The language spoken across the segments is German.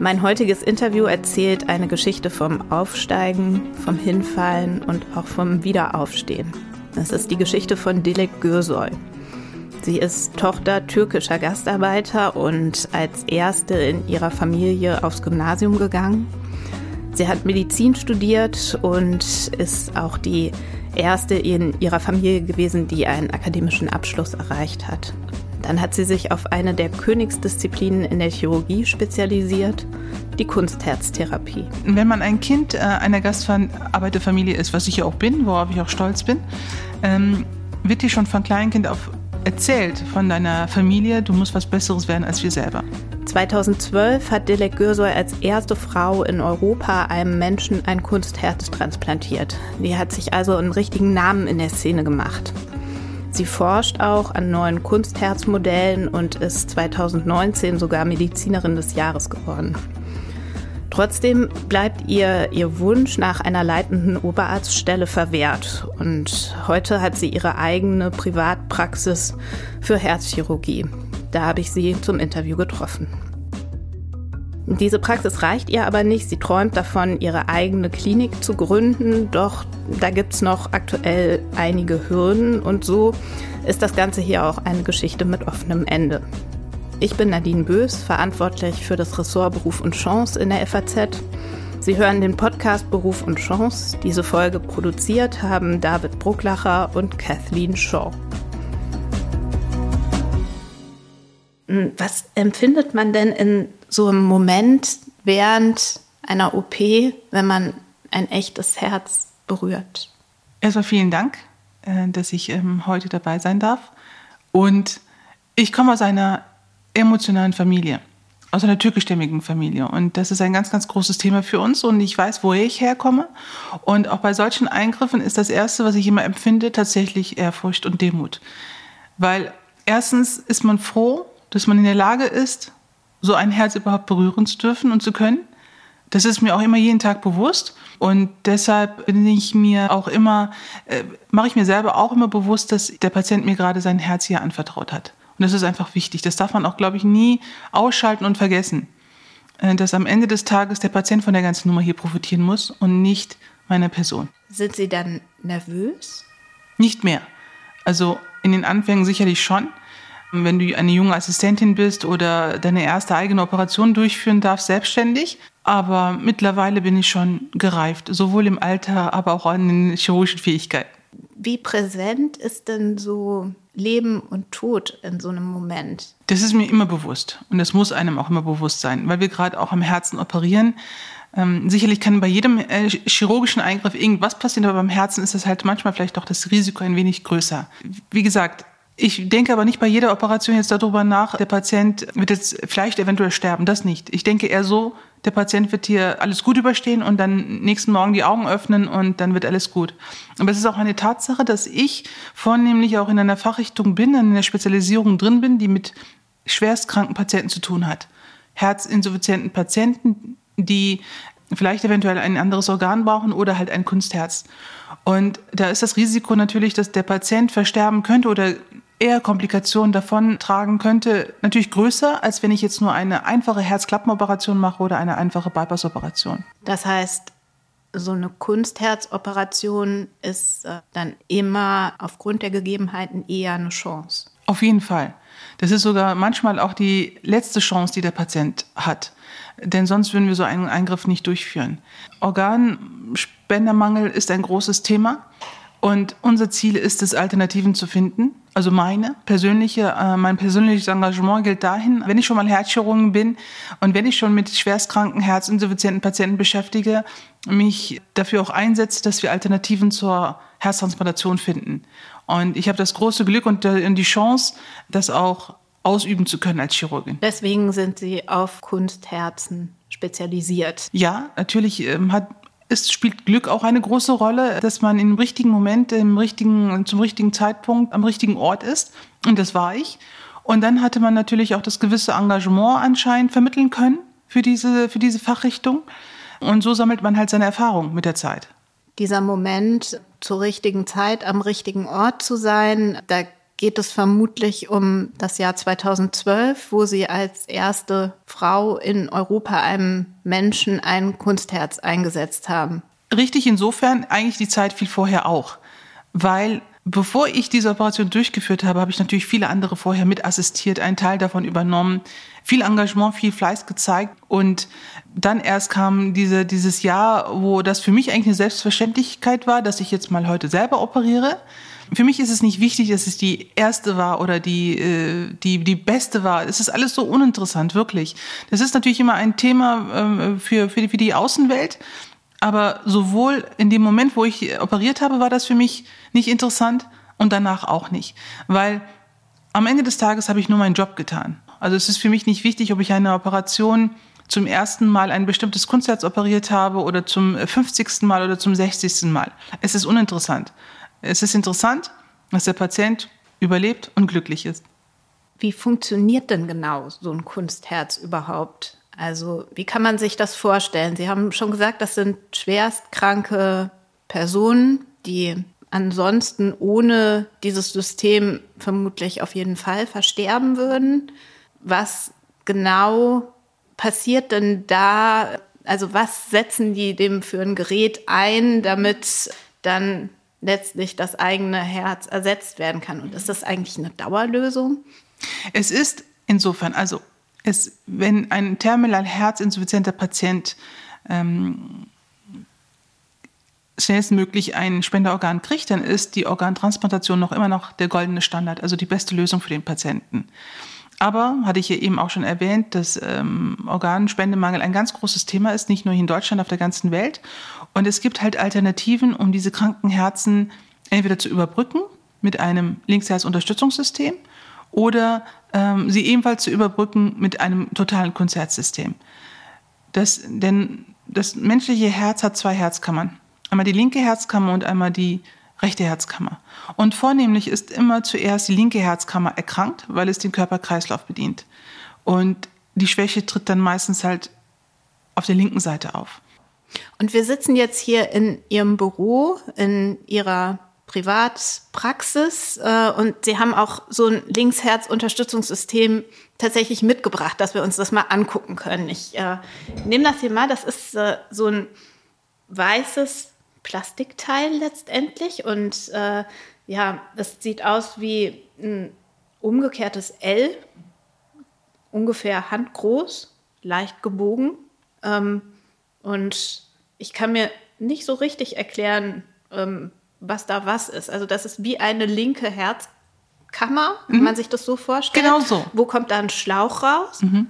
Mein heutiges Interview erzählt eine Geschichte vom Aufsteigen, vom Hinfallen und auch vom Wiederaufstehen. Es ist die Geschichte von Dilek Gürsoy. Sie ist Tochter türkischer Gastarbeiter und als erste in ihrer Familie aufs Gymnasium gegangen. Sie hat Medizin studiert und ist auch die erste in ihrer Familie gewesen, die einen akademischen Abschluss erreicht hat. Dann hat sie sich auf eine der Königsdisziplinen in der Chirurgie spezialisiert, die Kunstherztherapie. Wenn man ein Kind äh, einer Gastarbeiterfamilie ist, was ich ja auch bin, worauf ich auch stolz bin, ähm, wird dir schon von Kleinkind auf erzählt von deiner Familie, du musst was Besseres werden als wir selber. 2012 hat Dilek Gürsoy als erste Frau in Europa einem Menschen ein Kunstherz transplantiert. Die hat sich also einen richtigen Namen in der Szene gemacht. Sie forscht auch an neuen Kunstherzmodellen und ist 2019 sogar Medizinerin des Jahres geworden. Trotzdem bleibt ihr ihr Wunsch nach einer leitenden Oberarztstelle verwehrt und heute hat sie ihre eigene Privatpraxis für Herzchirurgie. Da habe ich sie zum Interview getroffen. Diese Praxis reicht ihr aber nicht. Sie träumt davon, ihre eigene Klinik zu gründen, doch da gibt es noch aktuell einige Hürden und so ist das Ganze hier auch eine Geschichte mit offenem Ende. Ich bin Nadine Bös, verantwortlich für das Ressort Beruf und Chance in der FAZ. Sie hören den Podcast Beruf und Chance. Diese Folge produziert haben David Brucklacher und Kathleen Shaw. Was empfindet man denn in so einem Moment während einer OP, wenn man ein echtes Herz berührt? Erstmal vielen Dank, äh, dass ich ähm, heute dabei sein darf. Und ich komme aus einer emotionalen Familie, aus einer türkischstämmigen Familie. Und das ist ein ganz, ganz großes Thema für uns. Und ich weiß, woher ich herkomme. Und auch bei solchen Eingriffen ist das Erste, was ich immer empfinde, tatsächlich Ehrfurcht und Demut. Weil erstens ist man froh, dass man in der Lage ist, so ein Herz überhaupt berühren zu dürfen und zu können. Das ist mir auch immer jeden Tag bewusst. Und deshalb bin ich mir auch immer, äh, mache ich mir selber auch immer bewusst, dass der Patient mir gerade sein Herz hier anvertraut hat. Und das ist einfach wichtig. Das darf man auch, glaube ich, nie ausschalten und vergessen. Äh, dass am Ende des Tages der Patient von der ganzen Nummer hier profitieren muss und nicht meine Person. Sind Sie dann nervös? Nicht mehr. Also in den Anfängen sicherlich schon. Wenn du eine junge Assistentin bist oder deine erste eigene Operation durchführen darfst, selbstständig. Aber mittlerweile bin ich schon gereift, sowohl im Alter, aber auch an den chirurgischen Fähigkeiten. Wie präsent ist denn so Leben und Tod in so einem Moment? Das ist mir immer bewusst und das muss einem auch immer bewusst sein, weil wir gerade auch am Herzen operieren. Ähm, sicherlich kann bei jedem äh, chirurgischen Eingriff irgendwas passieren, aber beim Herzen ist das halt manchmal vielleicht doch das Risiko ein wenig größer. Wie gesagt, ich denke aber nicht bei jeder Operation jetzt darüber nach, der Patient wird jetzt vielleicht eventuell sterben. Das nicht. Ich denke eher so, der Patient wird hier alles gut überstehen und dann nächsten Morgen die Augen öffnen und dann wird alles gut. Aber es ist auch eine Tatsache, dass ich vornehmlich auch in einer Fachrichtung bin, in einer Spezialisierung drin bin, die mit schwerstkranken Patienten zu tun hat. Herzinsuffizienten Patienten, die vielleicht eventuell ein anderes Organ brauchen oder halt ein Kunstherz. Und da ist das Risiko natürlich, dass der Patient versterben könnte oder eher Komplikationen davon tragen könnte, natürlich größer, als wenn ich jetzt nur eine einfache Herzklappenoperation mache oder eine einfache Bypassoperation. Das heißt, so eine Kunstherzoperation ist äh, dann immer aufgrund der Gegebenheiten eher eine Chance. Auf jeden Fall. Das ist sogar manchmal auch die letzte Chance, die der Patient hat. Denn sonst würden wir so einen Eingriff nicht durchführen. Organspendermangel ist ein großes Thema. Und unser Ziel ist es, Alternativen zu finden. Also meine persönliche, äh, mein persönliches Engagement gilt dahin, wenn ich schon mal Herzchirurgen bin und wenn ich schon mit schwerstkranken, herzinsuffizienten Patienten beschäftige, mich dafür auch einsetze, dass wir Alternativen zur Herztransplantation finden. Und ich habe das große Glück und die Chance, das auch ausüben zu können als Chirurgin. Deswegen sind Sie auf Kunstherzen spezialisiert. Ja, natürlich ähm, hat es spielt Glück auch eine große Rolle, dass man im richtigen Moment, im richtigen, zum richtigen Zeitpunkt am richtigen Ort ist. Und das war ich. Und dann hatte man natürlich auch das gewisse Engagement anscheinend vermitteln können für diese, für diese Fachrichtung. Und so sammelt man halt seine Erfahrung mit der Zeit. Dieser Moment, zur richtigen Zeit am richtigen Ort zu sein, da geht es vermutlich um das Jahr 2012, wo sie als erste Frau in Europa einem Menschen ein Kunstherz eingesetzt haben. Richtig, insofern eigentlich die Zeit viel vorher auch, weil bevor ich diese Operation durchgeführt habe, habe ich natürlich viele andere vorher mit assistiert, einen Teil davon übernommen, viel Engagement, viel Fleiß gezeigt und dann erst kam diese, dieses Jahr, wo das für mich eigentlich eine Selbstverständlichkeit war, dass ich jetzt mal heute selber operiere. Für mich ist es nicht wichtig, dass es die erste war oder die, äh, die, die beste war. Es ist alles so uninteressant, wirklich. Das ist natürlich immer ein Thema äh, für, für, die, für die Außenwelt. Aber sowohl in dem Moment, wo ich operiert habe, war das für mich nicht interessant und danach auch nicht. Weil am Ende des Tages habe ich nur meinen Job getan. Also es ist für mich nicht wichtig, ob ich eine Operation zum ersten Mal ein bestimmtes Kunstherz operiert habe oder zum 50. Mal oder zum 60. Mal. Es ist uninteressant. Es ist interessant, dass der Patient überlebt und glücklich ist. Wie funktioniert denn genau so ein Kunstherz überhaupt? Also wie kann man sich das vorstellen? Sie haben schon gesagt, das sind schwerstkranke Personen, die ansonsten ohne dieses System vermutlich auf jeden Fall versterben würden. Was genau passiert denn da? Also was setzen die dem für ein Gerät ein, damit dann letztlich das eigene Herz ersetzt werden kann? Und ist das eigentlich eine Dauerlösung? Es ist insofern, also es, wenn ein terminal herzinsuffizienter Patient ähm, schnellstmöglich ein Spenderorgan kriegt, dann ist die Organtransplantation noch immer noch der goldene Standard, also die beste Lösung für den Patienten. Aber, hatte ich ja eben auch schon erwähnt, dass ähm, Organspendemangel ein ganz großes Thema ist, nicht nur hier in Deutschland, auf der ganzen Welt. Und es gibt halt Alternativen, um diese kranken Herzen entweder zu überbrücken mit einem Linksherzunterstützungssystem oder ähm, sie ebenfalls zu überbrücken mit einem totalen Konzertsystem. Das, denn das menschliche Herz hat zwei Herzkammern. Einmal die linke Herzkammer und einmal die rechte Herzkammer. Und vornehmlich ist immer zuerst die linke Herzkammer erkrankt, weil es den Körperkreislauf bedient. Und die Schwäche tritt dann meistens halt auf der linken Seite auf. Und wir sitzen jetzt hier in Ihrem Büro, in Ihrer Privatpraxis äh, und Sie haben auch so ein Linksherz-Unterstützungssystem tatsächlich mitgebracht, dass wir uns das mal angucken können. Ich äh, nehme das hier mal, das ist äh, so ein weißes Plastikteil letztendlich und äh, ja, es sieht aus wie ein umgekehrtes L, ungefähr handgroß, leicht gebogen ähm, und ich kann mir nicht so richtig erklären, ähm, was da was ist. Also das ist wie eine linke Herzkammer, mhm. man sich das so vorstellen? Genau so. Wo kommt da ein Schlauch raus? Mhm.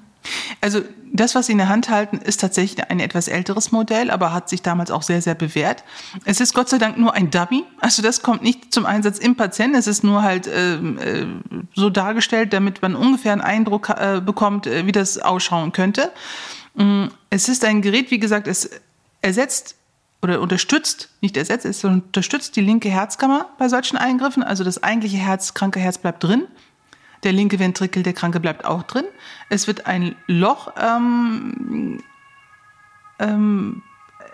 Also das, was Sie in der Hand halten, ist tatsächlich ein etwas älteres Modell, aber hat sich damals auch sehr, sehr bewährt. Es ist Gott sei Dank nur ein Dummy. Also das kommt nicht zum Einsatz im Patienten. Es ist nur halt äh, äh, so dargestellt, damit man ungefähr einen Eindruck äh, bekommt, äh, wie das ausschauen könnte. Mm, es ist ein Gerät, wie gesagt, es ersetzt oder unterstützt, nicht ersetzt, es unterstützt die linke Herzkammer bei solchen Eingriffen. Also das eigentliche Herz, kranke Herz bleibt drin. Der linke Ventrikel, der Kranke bleibt auch drin. Es wird ein Loch ähm, ähm,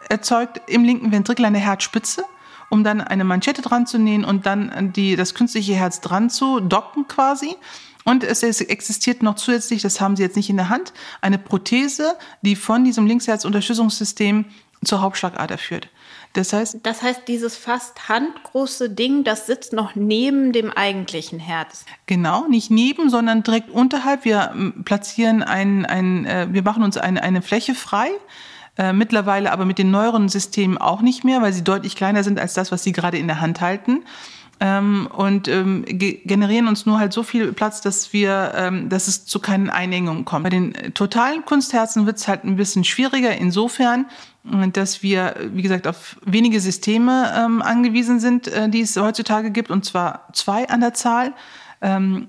erzeugt im linken Ventrikel eine Herzspitze, um dann eine Manschette dran zu nähen und dann die, das künstliche Herz dran zu docken quasi. Und es existiert noch zusätzlich, das haben Sie jetzt nicht in der Hand, eine Prothese, die von diesem Linksherzunterstützungssystem zur Hauptschlagader führt. Das heißt, das heißt, dieses fast handgroße Ding, das sitzt noch neben dem eigentlichen Herz. Genau, nicht neben, sondern direkt unterhalb. Wir ähm, platzieren ein, ein äh, wir machen uns eine, eine Fläche frei. Äh, mittlerweile aber mit den neueren Systemen auch nicht mehr, weil sie deutlich kleiner sind als das, was Sie gerade in der Hand halten. Ähm, und ähm, generieren uns nur halt so viel Platz, dass wir, ähm, dass es zu keinen Einengungen kommt. Bei den äh, totalen Kunstherzen wird es halt ein bisschen schwieriger insofern, dass wir, wie gesagt, auf wenige Systeme ähm, angewiesen sind, äh, die es heutzutage gibt, und zwar zwei an der Zahl. Ähm,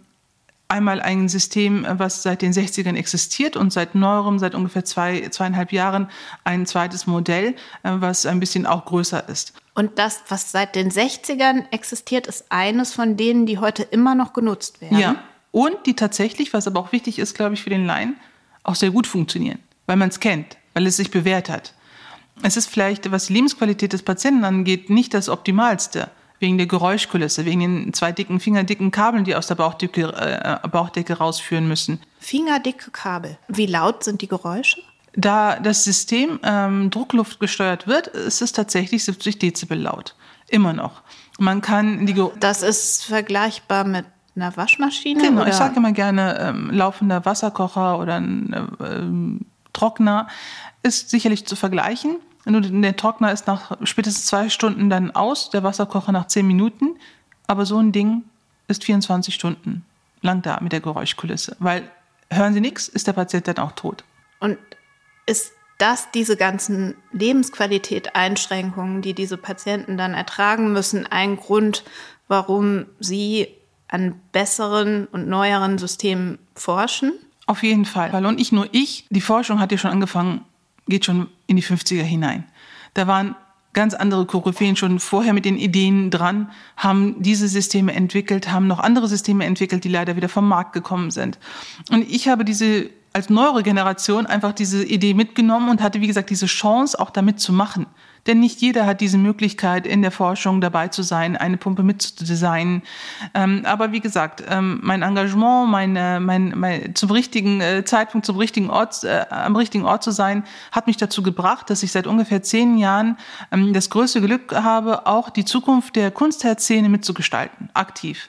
einmal ein System, was seit den 60ern existiert und seit neuerem, seit ungefähr zwei, zweieinhalb Jahren, ein zweites Modell, äh, was ein bisschen auch größer ist. Und das, was seit den 60ern existiert, ist eines von denen, die heute immer noch genutzt werden. Ja. Und die tatsächlich, was aber auch wichtig ist, glaube ich, für den Laien, auch sehr gut funktionieren, weil man es kennt, weil es sich bewährt hat es ist vielleicht, was die Lebensqualität des Patienten angeht, nicht das Optimalste. wegen der Geräuschkulisse, wegen den zwei dicken, fingerdicken Kabeln, die aus der Bauchdecke, äh, Bauchdecke rausführen müssen. Fingerdicke Kabel. Wie laut sind die Geräusche? Da das System ähm, Druckluft gesteuert wird, ist es tatsächlich 70 Dezibel laut. Immer noch. Man kann die Ge Das ist vergleichbar mit einer Waschmaschine? Genau, oder? ich sage immer gerne, ähm, laufender Wasserkocher oder ein äh, ähm, Trockner ist sicherlich zu vergleichen. Nur der Trockner ist nach spätestens zwei Stunden dann aus, der Wasserkocher nach zehn Minuten. Aber so ein Ding ist 24 Stunden lang da mit der Geräuschkulisse. Weil hören Sie nichts, ist der Patient dann auch tot. Und ist das diese ganzen Lebensqualität-Einschränkungen, die diese Patienten dann ertragen müssen, ein Grund, warum Sie an besseren und neueren Systemen forschen? Auf jeden Fall. Und nicht nur ich, die Forschung hat ja schon angefangen, geht schon in die 50er hinein. Da waren ganz andere Koryphäen schon vorher mit den Ideen dran, haben diese Systeme entwickelt, haben noch andere Systeme entwickelt, die leider wieder vom Markt gekommen sind. Und ich habe diese als neuere Generation einfach diese Idee mitgenommen und hatte, wie gesagt, diese Chance auch damit zu machen. Denn nicht jeder hat diese Möglichkeit, in der Forschung dabei zu sein, eine Pumpe mitzudesignen. Ähm, aber wie gesagt, ähm, mein Engagement, meine, mein, mein, zum richtigen äh, Zeitpunkt, zum richtigen Ort, äh, am richtigen Ort zu sein, hat mich dazu gebracht, dass ich seit ungefähr zehn Jahren ähm, das größte Glück habe, auch die Zukunft der Kunstherzszene mitzugestalten, aktiv.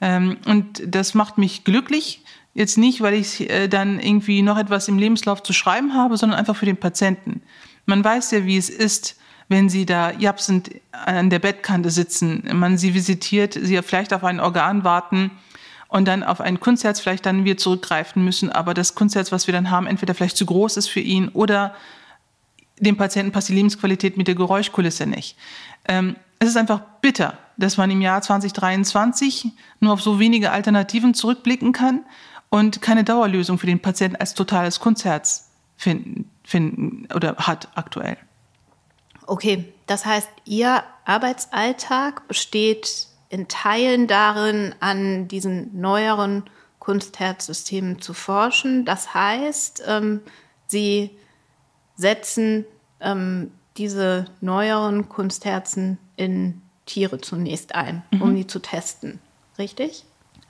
Ähm, und das macht mich glücklich. Jetzt nicht, weil ich äh, dann irgendwie noch etwas im Lebenslauf zu schreiben habe, sondern einfach für den Patienten. Man weiß ja, wie es ist, wenn sie da japsend an der Bettkante sitzen, man sie visitiert, sie vielleicht auf ein Organ warten und dann auf ein Kunstherz vielleicht dann wir zurückgreifen müssen, aber das Kunstherz, was wir dann haben, entweder vielleicht zu groß ist für ihn oder dem Patienten passt die Lebensqualität mit der Geräuschkulisse nicht. Ähm, es ist einfach bitter, dass man im Jahr 2023 nur auf so wenige Alternativen zurückblicken kann und keine Dauerlösung für den Patienten als totales Kunstherz finden, finden oder hat aktuell. Okay, das heißt, Ihr Arbeitsalltag besteht in Teilen darin, an diesen neueren Kunstherzsystemen zu forschen. Das heißt, ähm, Sie setzen ähm, diese neueren Kunstherzen in Tiere zunächst ein, mhm. um die zu testen. Richtig?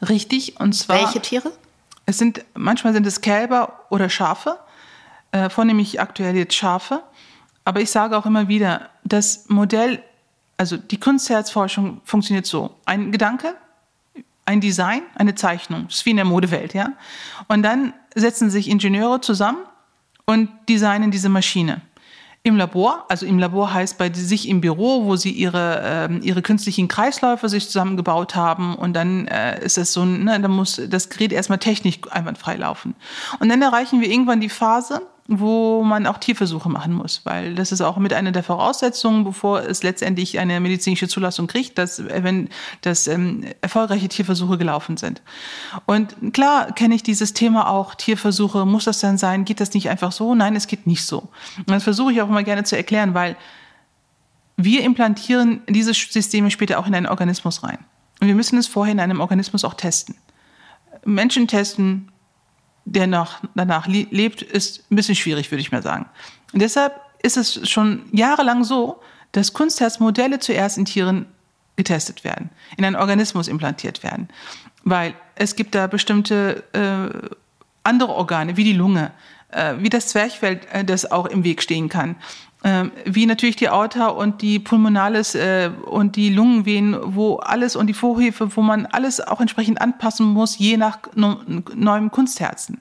Richtig, und zwar. Welche Tiere? Es sind, manchmal sind es Kälber oder Schafe, äh, vornehmlich aktuell jetzt Schafe. Aber ich sage auch immer wieder, das Modell, also die Kunstherzforschung funktioniert so. Ein Gedanke, ein Design, eine Zeichnung. Das ist wie in der Modewelt, ja. Und dann setzen sich Ingenieure zusammen und designen diese Maschine. Im Labor, also im Labor heißt bei sich im Büro, wo sie ihre, äh, ihre künstlichen Kreisläufe sich zusammengebaut haben und dann äh, ist es so, ne, dann muss das Gerät erstmal technisch einwandfrei laufen. Und dann erreichen wir irgendwann die Phase, wo man auch Tierversuche machen muss, weil das ist auch mit einer der Voraussetzungen, bevor es letztendlich eine medizinische Zulassung kriegt, dass wenn dass ähm, erfolgreiche Tierversuche gelaufen sind. Und klar kenne ich dieses Thema auch Tierversuche. Muss das dann sein? Geht das nicht einfach so? Nein, es geht nicht so. Und das versuche ich auch immer gerne zu erklären, weil wir implantieren diese Systeme später auch in einen Organismus rein. Und wir müssen es vorher in einem Organismus auch testen. Menschen testen der nach, danach lebt, ist ein bisschen schwierig, würde ich mal sagen. Und deshalb ist es schon jahrelang so, dass Kunstherzmodelle zuerst in Tieren getestet werden, in einen Organismus implantiert werden. Weil es gibt da bestimmte äh, andere Organe, wie die Lunge, äh, wie das Zwerchfell, äh, das auch im Weg stehen kann. Ähm, wie natürlich die Aorta und die Pulmonalis äh, und die Lungenvenen, wo alles und die Vorhefe, wo man alles auch entsprechend anpassen muss, je nach neuem Kunstherzen.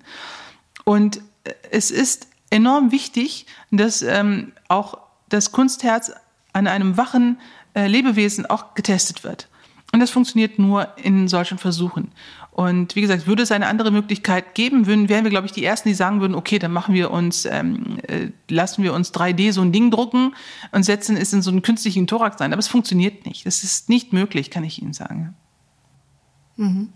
Und äh, es ist enorm wichtig, dass ähm, auch das Kunstherz an einem wachen äh, Lebewesen auch getestet wird. Und das funktioniert nur in solchen Versuchen. Und wie gesagt, würde es eine andere Möglichkeit geben, würden, wären wir, glaube ich, die Ersten, die sagen würden, okay, dann machen wir uns, ähm, äh, lassen wir uns 3D so ein Ding drucken und setzen es in so einen künstlichen Thorax ein. Aber es funktioniert nicht. Das ist nicht möglich, kann ich Ihnen sagen. Mhm.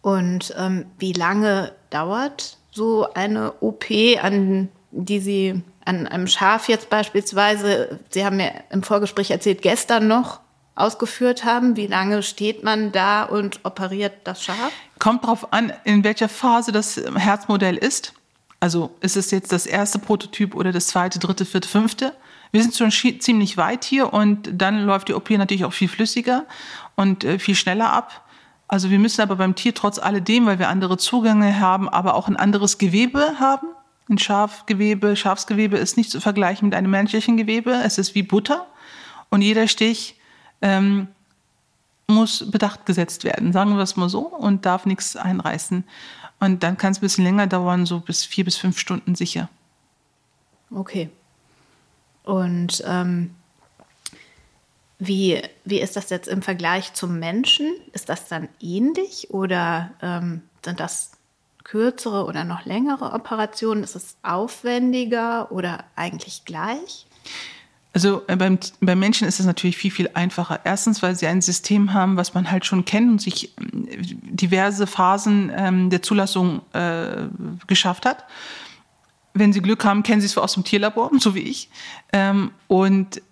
Und ähm, wie lange dauert so eine OP, an die Sie an einem Schaf jetzt beispielsweise, Sie haben mir im Vorgespräch erzählt, gestern noch ausgeführt haben? Wie lange steht man da und operiert das Schaf? Kommt darauf an, in welcher Phase das Herzmodell ist. Also ist es jetzt das erste Prototyp oder das zweite, dritte, vierte, fünfte? Wir sind schon ziemlich weit hier und dann läuft die OP natürlich auch viel flüssiger und äh, viel schneller ab. Also wir müssen aber beim Tier trotz alledem, weil wir andere Zugänge haben, aber auch ein anderes Gewebe haben. Ein Schafgewebe, Schafsgewebe ist nicht zu vergleichen mit einem menschlichen Gewebe. Es ist wie Butter und jeder Stich ähm, muss bedacht gesetzt werden, sagen wir es mal so, und darf nichts einreißen. Und dann kann es ein bisschen länger dauern, so bis vier bis fünf Stunden sicher. Okay. Und ähm, wie, wie ist das jetzt im Vergleich zum Menschen? Ist das dann ähnlich oder ähm, sind das kürzere oder noch längere Operationen? Ist es aufwendiger oder eigentlich gleich? Also äh, beim, beim Menschen ist es natürlich viel, viel einfacher. Erstens, weil sie ein System haben, was man halt schon kennt und sich äh, diverse Phasen ähm, der Zulassung äh, geschafft hat. Wenn sie Glück haben, kennen sie es aus dem Tierlabor, so wie ich. Ähm, und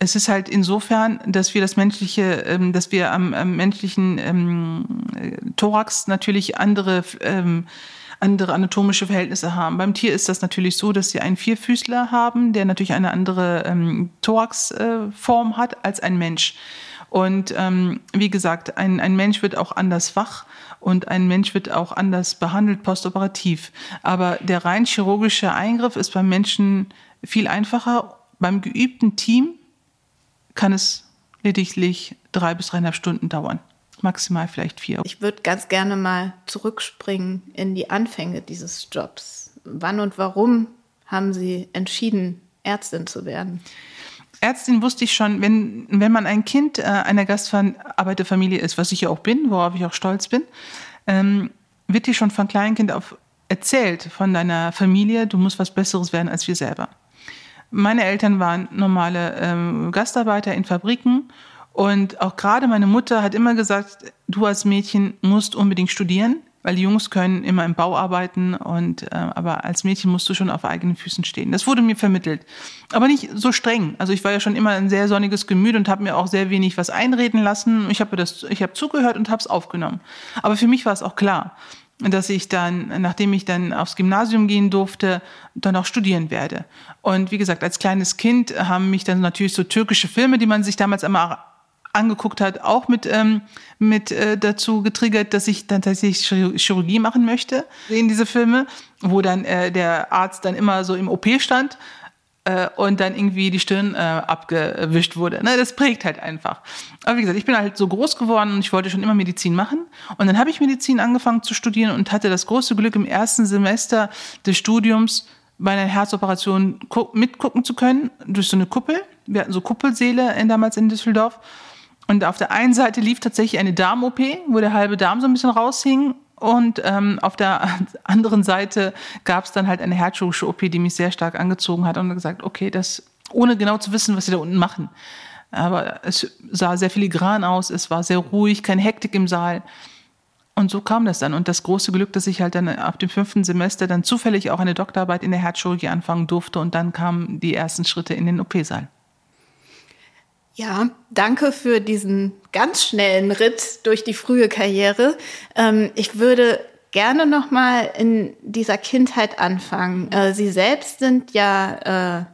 es ist halt insofern, dass wir das menschliche, ähm, dass wir am, am menschlichen ähm, Thorax natürlich andere ähm, andere anatomische Verhältnisse haben. Beim Tier ist das natürlich so, dass sie einen Vierfüßler haben, der natürlich eine andere ähm, Thoraxform äh, hat als ein Mensch. Und ähm, wie gesagt, ein, ein Mensch wird auch anders wach und ein Mensch wird auch anders behandelt postoperativ. Aber der rein chirurgische Eingriff ist beim Menschen viel einfacher. Beim geübten Team kann es lediglich drei bis dreieinhalb Stunden dauern maximal vielleicht vier. Ich würde ganz gerne mal zurückspringen in die Anfänge dieses Jobs. Wann und warum haben Sie entschieden, Ärztin zu werden? Ärztin wusste ich schon, wenn, wenn man ein Kind äh, einer Gastarbeiterfamilie ist, was ich ja auch bin, worauf ich auch stolz bin, ähm, wird dir schon von Kleinkind auf erzählt von deiner Familie, du musst was Besseres werden als wir selber. Meine Eltern waren normale ähm, Gastarbeiter in Fabriken und auch gerade meine Mutter hat immer gesagt, du als Mädchen musst unbedingt studieren, weil die Jungs können immer im Bau arbeiten und äh, aber als Mädchen musst du schon auf eigenen Füßen stehen. Das wurde mir vermittelt, aber nicht so streng. Also ich war ja schon immer ein sehr sonniges Gemüt und habe mir auch sehr wenig was einreden lassen. Ich habe das, ich habe zugehört und habe es aufgenommen. Aber für mich war es auch klar, dass ich dann, nachdem ich dann aufs Gymnasium gehen durfte, dann auch studieren werde. Und wie gesagt, als kleines Kind haben mich dann natürlich so türkische Filme, die man sich damals immer angeguckt hat, auch mit, ähm, mit äh, dazu getriggert, dass ich dann tatsächlich Chirurgie machen möchte. Sehen diese Filme, wo dann äh, der Arzt dann immer so im OP stand äh, und dann irgendwie die Stirn äh, abgewischt wurde. Ne, das prägt halt einfach. Aber wie gesagt, ich bin halt so groß geworden und ich wollte schon immer Medizin machen. Und dann habe ich Medizin angefangen zu studieren und hatte das große Glück, im ersten Semester des Studiums bei einer Herzoperation mitgucken zu können, durch so eine Kuppel. Wir hatten so Kuppelsäle in, damals in Düsseldorf. Und auf der einen Seite lief tatsächlich eine Darm-OP, wo der halbe Darm so ein bisschen raushing. Und ähm, auf der anderen Seite gab es dann halt eine herzchirurgische OP, die mich sehr stark angezogen hat und gesagt, okay, das ohne genau zu wissen, was sie da unten machen. Aber es sah sehr filigran aus, es war sehr ruhig, keine Hektik im Saal. Und so kam das dann. Und das große Glück, dass ich halt dann ab dem fünften Semester dann zufällig auch eine Doktorarbeit in der Herzchirurgie anfangen durfte. Und dann kamen die ersten Schritte in den OP-Saal. Ja, danke für diesen ganz schnellen Ritt durch die frühe Karriere. Ähm, ich würde gerne noch mal in dieser Kindheit anfangen. Äh, Sie selbst sind ja äh,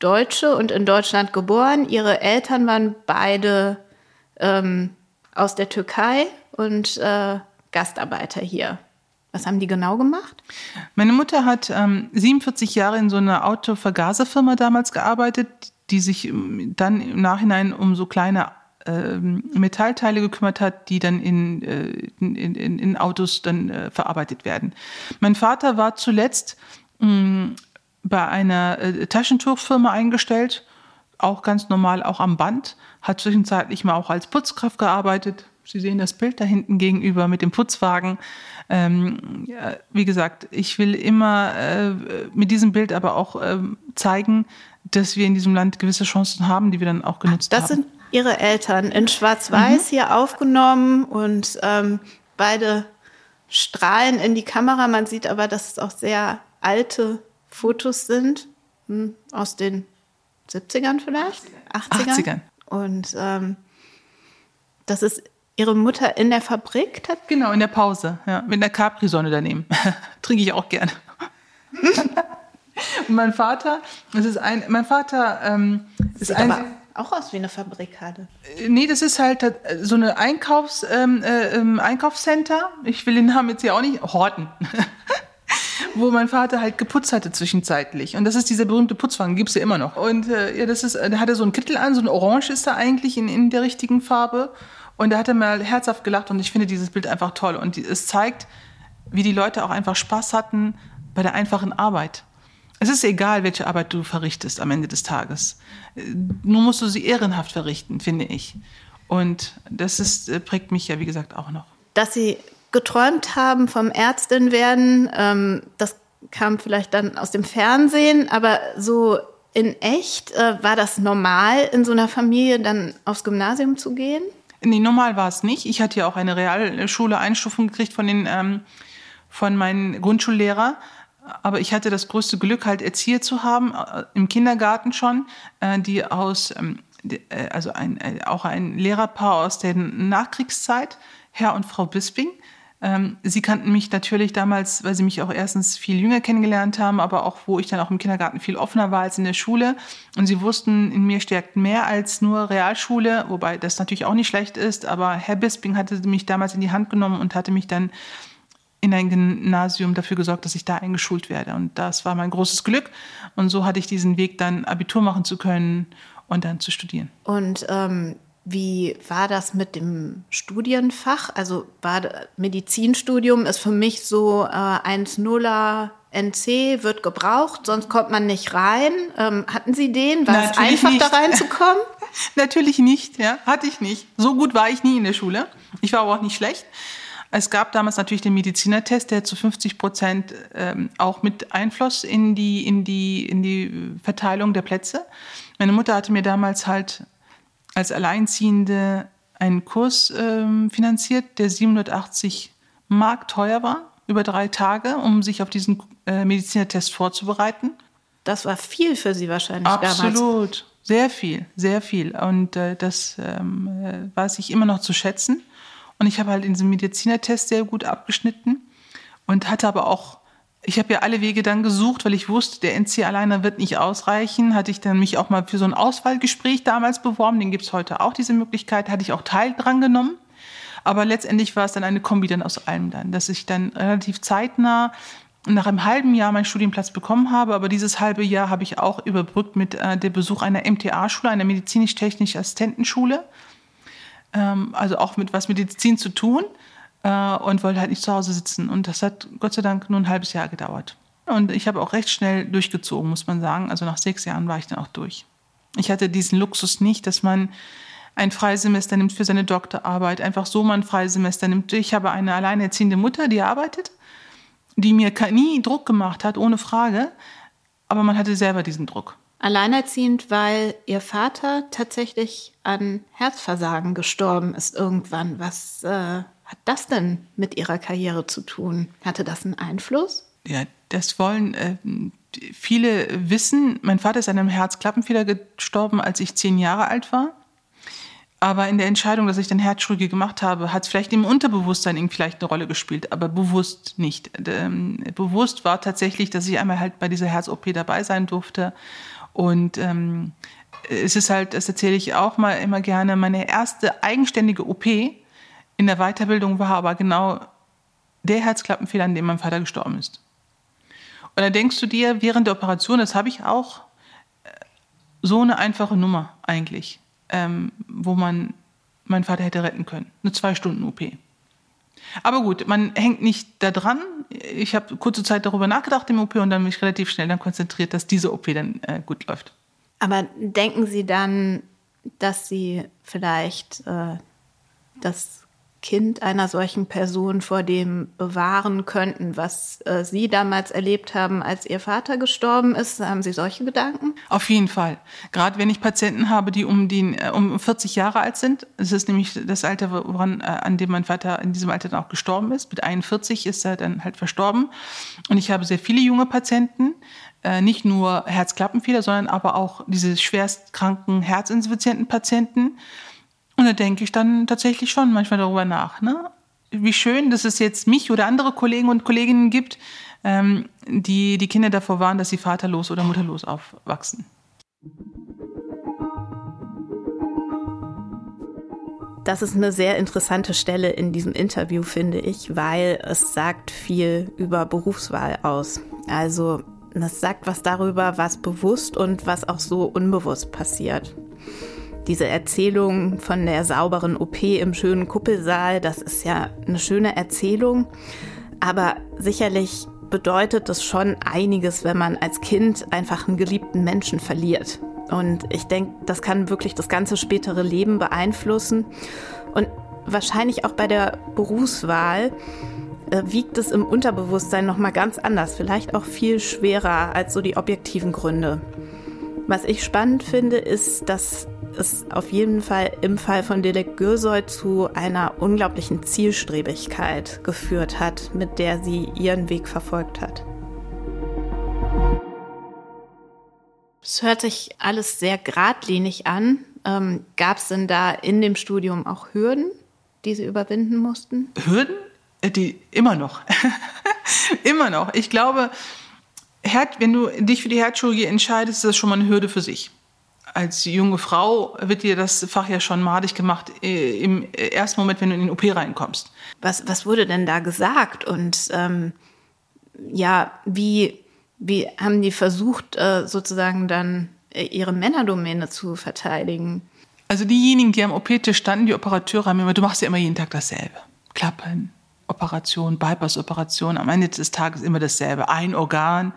Deutsche und in Deutschland geboren. Ihre Eltern waren beide ähm, aus der Türkei und äh, Gastarbeiter hier. Was haben die genau gemacht? Meine Mutter hat ähm, 47 Jahre in so einer Autovergaserfirma damals gearbeitet die sich ähm, dann im Nachhinein um so kleine äh, Metallteile gekümmert hat, die dann in, äh, in, in, in Autos dann äh, verarbeitet werden. Mein Vater war zuletzt mm, bei einer äh, Taschentuchfirma eingestellt, auch ganz normal, auch am Band, hat zwischenzeitlich mal auch als Putzkraft gearbeitet. Sie sehen das Bild da hinten gegenüber mit dem Putzwagen. Ähm, ja, wie gesagt, ich will immer äh, mit diesem Bild aber auch äh, zeigen, dass wir in diesem Land gewisse Chancen haben, die wir dann auch genutzt das haben. Das sind Ihre Eltern in Schwarz-Weiß mhm. hier aufgenommen und ähm, beide strahlen in die Kamera. Man sieht aber, dass es auch sehr alte Fotos sind, hm, aus den 70ern vielleicht? 80ern. 80ern. Und ähm, das ist Ihre Mutter in der Fabrik? Genau, in der Pause, ja, mit einer Capri-Sonne daneben. Trinke ich auch gerne. mein Vater, das ist ein, mein Vater ähm, ist Sieht ein, aber auch aus wie eine Fabrikhalle. Äh, Nee, das ist halt äh, so eine Einkaufs, ähm, äh, ähm, Einkaufscenter. Ich will den Namen jetzt hier auch nicht. Horten. Wo mein Vater halt geputzt hatte zwischenzeitlich. Und das ist dieser berühmte Putzwagen, gibt's ja immer noch. Und äh, ja, das ist, da hat er so einen Kittel an, so ein Orange ist da eigentlich in, in der richtigen Farbe. Und da hat er mal herzhaft gelacht und ich finde dieses Bild einfach toll. Und es zeigt, wie die Leute auch einfach Spaß hatten bei der einfachen Arbeit. Es ist egal, welche Arbeit du verrichtest am Ende des Tages. Äh, Nur musst du sie ehrenhaft verrichten, finde ich. Und das ist, äh, prägt mich ja, wie gesagt, auch noch. Dass Sie geträumt haben vom Ärztin werden, ähm, das kam vielleicht dann aus dem Fernsehen, aber so in echt, äh, war das normal, in so einer Familie dann aufs Gymnasium zu gehen? Nee, normal war es nicht. Ich hatte ja auch eine Realschule Einstufung gekriegt von den ähm, von meinen Grundschullehrer. Aber ich hatte das größte Glück, halt Erzieher zu haben, äh, im Kindergarten schon, äh, die aus, ähm, die, äh, also ein, äh, auch ein Lehrerpaar aus der Nachkriegszeit, Herr und Frau Bisping. Ähm, sie kannten mich natürlich damals, weil sie mich auch erstens viel jünger kennengelernt haben, aber auch, wo ich dann auch im Kindergarten viel offener war als in der Schule. Und sie wussten, in mir stärkt mehr als nur Realschule, wobei das natürlich auch nicht schlecht ist. Aber Herr Bisping hatte mich damals in die Hand genommen und hatte mich dann in ein Gymnasium dafür gesorgt, dass ich da eingeschult werde. Und das war mein großes Glück. Und so hatte ich diesen Weg, dann Abitur machen zu können und dann zu studieren. Und ähm, wie war das mit dem Studienfach? Also war Medizinstudium ist für mich so äh, 1,0er NC wird gebraucht, sonst kommt man nicht rein. Ähm, hatten Sie den? War Natürlich es einfach nicht. da reinzukommen? Natürlich nicht, ja, hatte ich nicht. So gut war ich nie in der Schule. Ich war aber auch nicht schlecht. Es gab damals natürlich den Medizinertest, der zu 50 Prozent ähm, auch mit einfloss in die, in, die, in die Verteilung der Plätze. Meine Mutter hatte mir damals halt als Alleinziehende einen Kurs ähm, finanziert, der 780 Mark teuer war, über drei Tage, um sich auf diesen äh, Medizinertest vorzubereiten. Das war viel für Sie wahrscheinlich Absolut. damals. Absolut, sehr viel, sehr viel. Und äh, das ähm, äh, weiß ich immer noch zu schätzen. Und ich habe halt in diesem Medizinertest sehr gut abgeschnitten und hatte aber auch ich habe ja alle Wege dann gesucht, weil ich wusste, der NC alleine wird nicht ausreichen. Hatte ich dann mich auch mal für so ein Auswahlgespräch damals beworben. Den gibt's heute auch, diese Möglichkeit. Hatte ich auch Teil dran genommen. Aber letztendlich war es dann eine Kombi dann aus allem dann, dass ich dann relativ zeitnah nach einem halben Jahr meinen Studienplatz bekommen habe. Aber dieses halbe Jahr habe ich auch überbrückt mit äh, dem Besuch einer MTA-Schule, einer medizinisch-technischen Assistentenschule. Ähm, also auch mit was Medizin zu tun äh, und wollte halt nicht zu Hause sitzen. Und das hat Gott sei Dank nur ein halbes Jahr gedauert. Und ich habe auch recht schnell durchgezogen, muss man sagen. Also nach sechs Jahren war ich dann auch durch. Ich hatte diesen Luxus nicht, dass man ein Freisemester nimmt für seine Doktorarbeit, einfach so mal ein Freisemester nimmt. Ich habe eine alleinerziehende Mutter, die arbeitet, die mir nie Druck gemacht hat, ohne Frage. Aber man hatte selber diesen Druck. Alleinerziehend, weil ihr Vater tatsächlich an Herzversagen gestorben ist irgendwann. Was äh, hat das denn mit Ihrer Karriere zu tun? Hatte das einen Einfluss? Ja, das wollen äh, viele wissen. Mein Vater ist an einem Herzklappenfehler gestorben, als ich zehn Jahre alt war. Aber in der Entscheidung, dass ich dann Herzchirurgie gemacht habe, hat es vielleicht im Unterbewusstsein vielleicht eine Rolle gespielt, aber bewusst nicht. Ähm, bewusst war tatsächlich, dass ich einmal halt bei dieser Herz-OP dabei sein durfte. Und ähm, es ist halt, das erzähle ich auch mal immer gerne, meine erste eigenständige OP in der Weiterbildung war aber genau der Herzklappenfehler, an dem mein Vater gestorben ist. Und dann denkst du dir während der Operation, das habe ich auch, äh, so eine einfache Nummer eigentlich, ähm, wo man meinen Vater hätte retten können. Eine zwei Stunden OP. Aber gut, man hängt nicht da dran. Ich habe kurze Zeit darüber nachgedacht im OP und dann mich relativ schnell dann konzentriert, dass diese OP dann äh, gut läuft. Aber denken Sie dann, dass Sie vielleicht äh, das Kind einer solchen Person vor dem bewahren könnten, was äh, Sie damals erlebt haben, als Ihr Vater gestorben ist? Haben Sie solche Gedanken? Auf jeden Fall. Gerade wenn ich Patienten habe, die um, die, äh, um 40 Jahre alt sind. Es ist nämlich das Alter, woran, äh, an dem mein Vater in diesem Alter dann auch gestorben ist. Mit 41 ist er dann halt verstorben. Und ich habe sehr viele junge Patienten, äh, nicht nur Herzklappenfehler, sondern aber auch diese schwerstkranken, herzinsuffizienten Patienten. Und da denke ich dann tatsächlich schon manchmal darüber nach. Ne? Wie schön, dass es jetzt mich oder andere Kollegen und Kolleginnen gibt, ähm, die die Kinder davor warnen, dass sie vaterlos oder mutterlos aufwachsen. Das ist eine sehr interessante Stelle in diesem Interview, finde ich, weil es sagt viel über Berufswahl aus. Also das sagt was darüber, was bewusst und was auch so unbewusst passiert. Diese Erzählung von der sauberen OP im schönen Kuppelsaal, das ist ja eine schöne Erzählung, aber sicherlich bedeutet es schon einiges, wenn man als Kind einfach einen geliebten Menschen verliert. Und ich denke, das kann wirklich das ganze spätere Leben beeinflussen. Und wahrscheinlich auch bei der Berufswahl äh, wiegt es im Unterbewusstsein nochmal ganz anders, vielleicht auch viel schwerer als so die objektiven Gründe. Was ich spannend finde, ist, dass es auf jeden Fall im Fall von Dilek Gürsoy zu einer unglaublichen Zielstrebigkeit geführt hat, mit der sie ihren Weg verfolgt hat. Es hört sich alles sehr geradlinig an. Ähm, Gab es denn da in dem Studium auch Hürden, die Sie überwinden mussten? Hürden? Äh, die immer noch. immer noch. Ich glaube, wenn du dich für die Herzchirurgie entscheidest, ist das schon mal eine Hürde für sich. Als junge Frau wird dir das Fach ja schon madig gemacht äh, im ersten Moment, wenn du in den OP reinkommst. Was, was wurde denn da gesagt? Und ähm, ja, wie wie haben die versucht, äh, sozusagen dann äh, ihre Männerdomäne zu verteidigen? Also diejenigen, die am OP-Tisch standen, die Operateure, haben immer, du machst ja immer jeden Tag dasselbe. Klappen, Operation, Bypass-Operation, am Ende des Tages immer dasselbe. Ein Organ.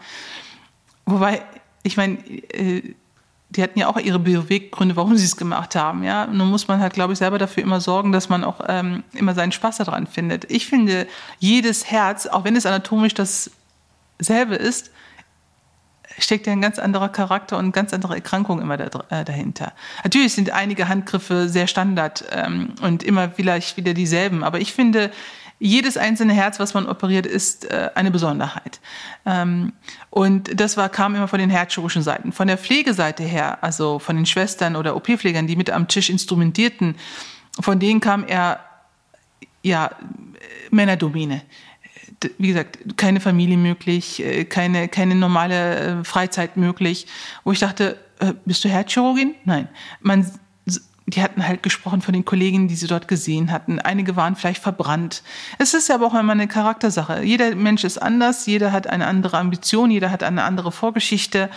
Wobei, ich meine, äh, die hatten ja auch ihre Beweggründe, warum sie es gemacht haben. Ja, nun muss man halt, glaube ich, selber dafür immer sorgen, dass man auch ähm, immer seinen Spaß daran findet. Ich finde, jedes Herz, auch wenn es anatomisch dasselbe ist, steckt ja ein ganz anderer Charakter und ganz andere Erkrankung immer da, äh, dahinter. Natürlich sind einige Handgriffe sehr Standard ähm, und immer vielleicht wieder dieselben, aber ich finde, jedes einzelne Herz, was man operiert, ist äh, eine Besonderheit. Ähm, und das war, kam immer von den herzchirurgischen Seiten. Von der Pflegeseite her, also von den Schwestern oder OP-Pflegern, die mit am Tisch instrumentierten, von denen kam eher ja, Männerdomäne wie gesagt, keine Familie möglich, äh, keine, keine normale äh, Freizeit möglich, wo ich dachte, äh, bist du Herzchirurgin? Nein. Man, die hatten halt gesprochen von den Kollegen, die sie dort gesehen hatten. Einige waren vielleicht verbrannt. Es ist ja aber auch immer eine Charaktersache. Jeder Mensch ist anders, jeder hat eine andere Ambition, jeder hat eine andere Vorgeschichte,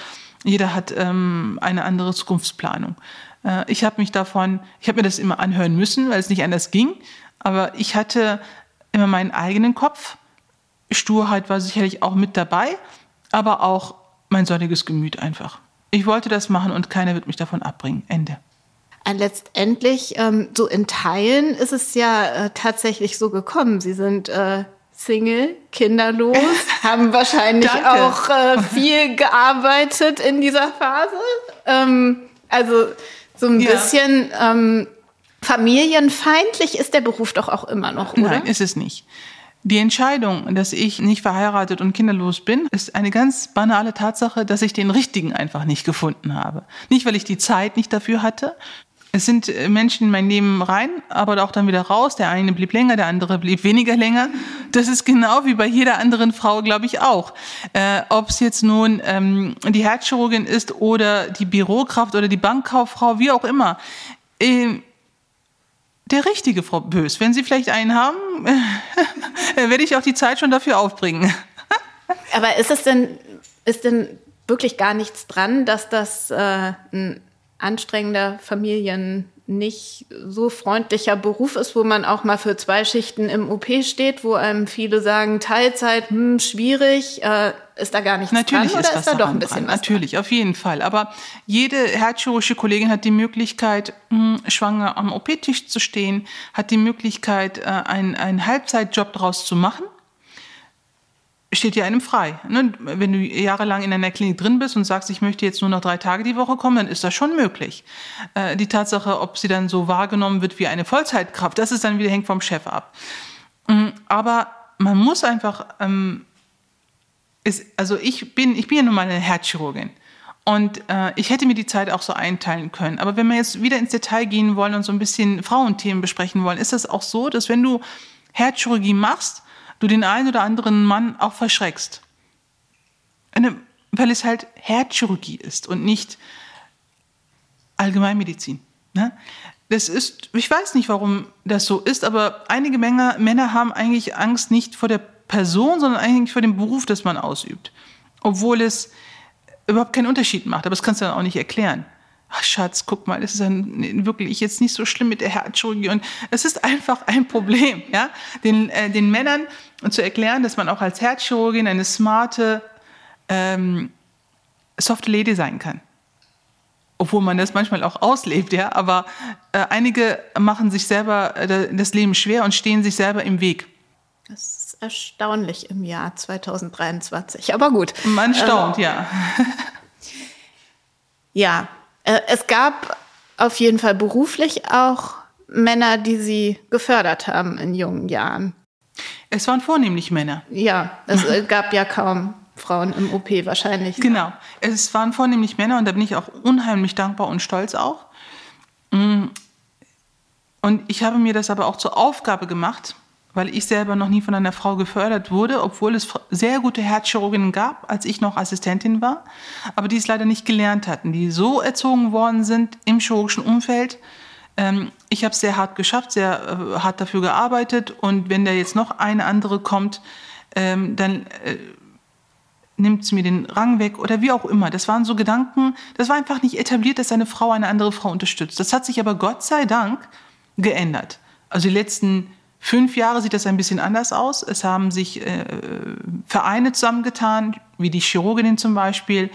jeder hat ähm, eine andere Zukunftsplanung. Äh, ich habe mich davon, ich habe mir das immer anhören müssen, weil es nicht anders ging. Aber ich hatte immer meinen eigenen Kopf Sturheit war sicherlich auch mit dabei, aber auch mein sonniges Gemüt einfach. Ich wollte das machen und keiner wird mich davon abbringen. Ende. Äh, letztendlich, ähm, so in Teilen ist es ja äh, tatsächlich so gekommen. Sie sind äh, Single, kinderlos, haben wahrscheinlich auch äh, viel gearbeitet in dieser Phase. Ähm, also so ein ja. bisschen ähm, familienfeindlich ist der Beruf doch auch immer noch, oder? Nein, ist es nicht. Die Entscheidung, dass ich nicht verheiratet und kinderlos bin, ist eine ganz banale Tatsache, dass ich den richtigen einfach nicht gefunden habe. Nicht, weil ich die Zeit nicht dafür hatte. Es sind äh, Menschen in mein Leben rein, aber auch dann wieder raus. Der eine blieb länger, der andere blieb weniger länger. Das ist genau wie bei jeder anderen Frau, glaube ich, auch. Äh, Ob es jetzt nun ähm, die Herzchirurgin ist oder die Bürokraft oder die Bankkauffrau, wie auch immer. Äh, der richtige, Frau Bös. Wenn Sie vielleicht einen haben, werde ich auch die Zeit schon dafür aufbringen. Aber ist es denn, ist denn wirklich gar nichts dran, dass das äh, anstrengender Familien nicht so freundlicher Beruf ist, wo man auch mal für zwei Schichten im OP steht, wo einem viele sagen, Teilzeit, hm, schwierig, äh, ist da gar nichts Natürlich dran, ist oder ist da doch ein bisschen dran. was Natürlich, dran? auf jeden Fall. Aber jede herzchirurgische Kollegin hat die Möglichkeit, mh, hm, schwanger am OP-Tisch zu stehen, hat die Möglichkeit, äh, einen, einen Halbzeitjob daraus zu machen steht ja einem frei. Ne? Wenn du jahrelang in einer Klinik drin bist und sagst, ich möchte jetzt nur noch drei Tage die Woche kommen, dann ist das schon möglich. Äh, die Tatsache, ob sie dann so wahrgenommen wird wie eine Vollzeitkraft, das ist dann wieder hängt vom Chef ab. Mhm, aber man muss einfach, ähm, ist, also ich bin, ich bin ja nun mal eine Herzchirurgin. Und äh, ich hätte mir die Zeit auch so einteilen können. Aber wenn wir jetzt wieder ins Detail gehen wollen und so ein bisschen Frauenthemen besprechen wollen, ist das auch so, dass wenn du Herzchirurgie machst, du den einen oder anderen Mann auch verschreckst. Eine, weil es halt Herzchirurgie ist und nicht Allgemeinmedizin. Ne? Das ist, ich weiß nicht, warum das so ist, aber einige Männer, Männer haben eigentlich Angst nicht vor der Person, sondern eigentlich vor dem Beruf, das man ausübt. Obwohl es überhaupt keinen Unterschied macht. Aber das kannst du dann auch nicht erklären. Ach, Schatz, guck mal, es ist ein, wirklich jetzt nicht so schlimm mit der Herzchirurgie. Und es ist einfach ein Problem, ja, den, äh, den Männern zu erklären, dass man auch als Herzchirurgin eine smarte, ähm, softe Lady sein kann. Obwohl man das manchmal auch auslebt, ja. Aber äh, einige machen sich selber äh, das Leben schwer und stehen sich selber im Weg. Das ist erstaunlich im Jahr 2023. Aber gut. Man staunt, äh, ja. ja, es gab auf jeden Fall beruflich auch Männer, die sie gefördert haben in jungen Jahren. Es waren vornehmlich Männer. Ja, es äh, gab ja kaum Frauen im OP wahrscheinlich. Genau, es waren vornehmlich Männer und da bin ich auch unheimlich dankbar und stolz auch. Mm. Und ich habe mir das aber auch zur Aufgabe gemacht, weil ich selber noch nie von einer Frau gefördert wurde, obwohl es sehr gute Herzchirurginnen gab, als ich noch Assistentin war, aber die es leider nicht gelernt hatten, die so erzogen worden sind im chirurgischen Umfeld. Ähm, ich habe es sehr hart geschafft, sehr äh, hart dafür gearbeitet und wenn da jetzt noch eine andere kommt, ähm, dann äh, nimmt es mir den Rang weg oder wie auch immer. Das waren so Gedanken, das war einfach nicht etabliert, dass eine Frau eine andere Frau unterstützt. Das hat sich aber Gott sei Dank geändert. Also die letzten Fünf Jahre sieht das ein bisschen anders aus. Es haben sich äh, Vereine zusammengetan, wie die Chirurginnen zum Beispiel,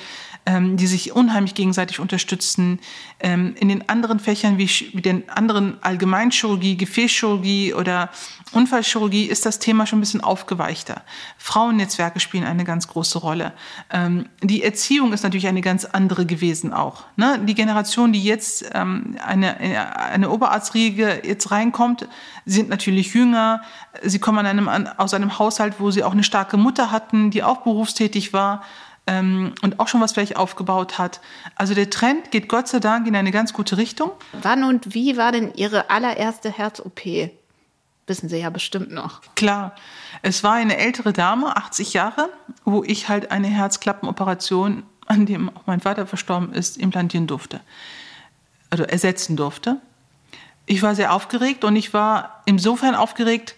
ähm, die sich unheimlich gegenseitig unterstützen. Ähm, in den anderen Fächern wie, wie den anderen Allgemeinchirurgie, Gefäßchirurgie oder Unfallchirurgie ist das Thema schon ein bisschen aufgeweichter. Frauennetzwerke spielen eine ganz große Rolle. Ähm, die Erziehung ist natürlich eine ganz andere gewesen auch. Ne? Die Generation, die jetzt ähm, eine, eine Oberarztriege jetzt reinkommt, sind natürlich jünger. Sie kommen an einem, aus einem Haushalt, wo sie auch eine starke Mutter hatten, die auch berufstätig war ähm, und auch schon was vielleicht aufgebaut hat. Also der Trend geht Gott sei Dank in eine ganz gute Richtung. Wann und wie war denn Ihre allererste Herz-OP? Wissen Sie ja bestimmt noch. Klar. Es war eine ältere Dame, 80 Jahre, wo ich halt eine Herzklappenoperation, an dem auch mein Vater verstorben ist, implantieren durfte. Also ersetzen durfte. Ich war sehr aufgeregt und ich war insofern aufgeregt,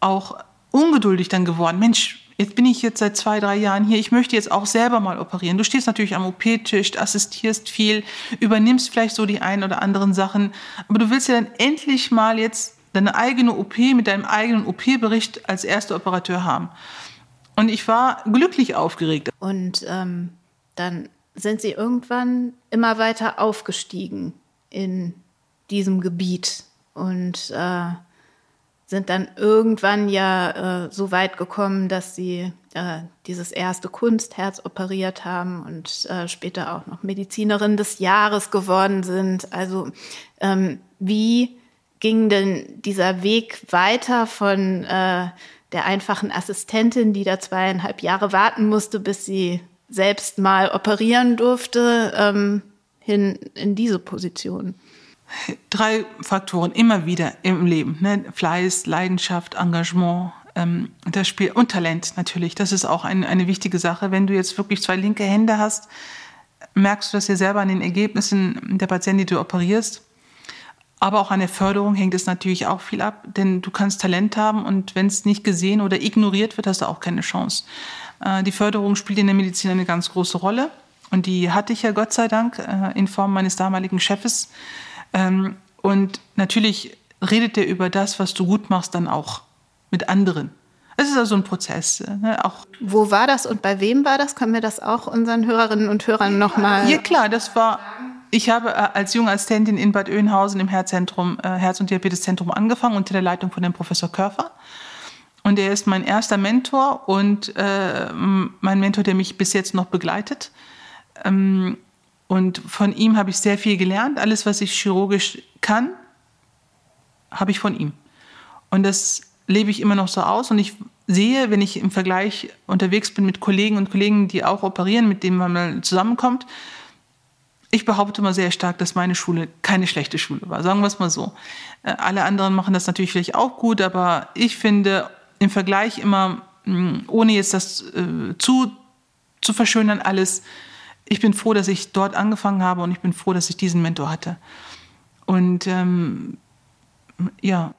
auch ungeduldig dann geworden. Mensch, Jetzt bin ich jetzt seit zwei, drei Jahren hier. Ich möchte jetzt auch selber mal operieren. Du stehst natürlich am OP-Tisch, assistierst viel, übernimmst vielleicht so die ein oder anderen Sachen. Aber du willst ja dann endlich mal jetzt deine eigene OP mit deinem eigenen OP-Bericht als erster Operateur haben. Und ich war glücklich aufgeregt. Und ähm, dann sind sie irgendwann immer weiter aufgestiegen in diesem Gebiet. Und äh, sind dann irgendwann ja äh, so weit gekommen, dass sie äh, dieses erste Kunstherz operiert haben und äh, später auch noch Medizinerin des Jahres geworden sind. Also ähm, wie ging denn dieser Weg weiter von äh, der einfachen Assistentin, die da zweieinhalb Jahre warten musste, bis sie selbst mal operieren durfte, ähm, hin in diese Position? Drei Faktoren immer wieder im Leben. Ne? Fleiß, Leidenschaft, Engagement, ähm, das Spiel und Talent natürlich. Das ist auch ein, eine wichtige Sache. Wenn du jetzt wirklich zwei linke Hände hast, merkst du das ja selber an den Ergebnissen der Patienten, die du operierst. Aber auch an der Förderung hängt es natürlich auch viel ab, denn du kannst Talent haben und wenn es nicht gesehen oder ignoriert wird, hast du auch keine Chance. Äh, die Förderung spielt in der Medizin eine ganz große Rolle und die hatte ich ja Gott sei Dank äh, in Form meines damaligen Chefes, ähm, und natürlich redet er über das, was du gut machst, dann auch mit anderen. Es ist also ein Prozess. Ne? Auch Wo war das und bei wem war das? Können wir das auch unseren Hörerinnen und Hörern nochmal. Ja, klar, das war. Ich habe äh, als junge Assistentin in Bad Oeynhausen im Herzzentrum, äh, Herz- und Diabeteszentrum angefangen unter der Leitung von dem Professor Körfer. Und er ist mein erster Mentor und äh, mein Mentor, der mich bis jetzt noch begleitet. Ähm, und von ihm habe ich sehr viel gelernt. Alles, was ich chirurgisch kann, habe ich von ihm. Und das lebe ich immer noch so aus. Und ich sehe, wenn ich im Vergleich unterwegs bin mit Kollegen und Kollegen, die auch operieren, mit denen man mal zusammenkommt, ich behaupte mal sehr stark, dass meine Schule keine schlechte Schule war. Sagen wir es mal so. Äh, alle anderen machen das natürlich vielleicht auch gut, aber ich finde im Vergleich immer, hm, ohne jetzt das äh, zu zu verschönern alles. Ich bin froh, dass ich dort angefangen habe und ich bin froh, dass ich diesen Mentor hatte. Und ähm, ja.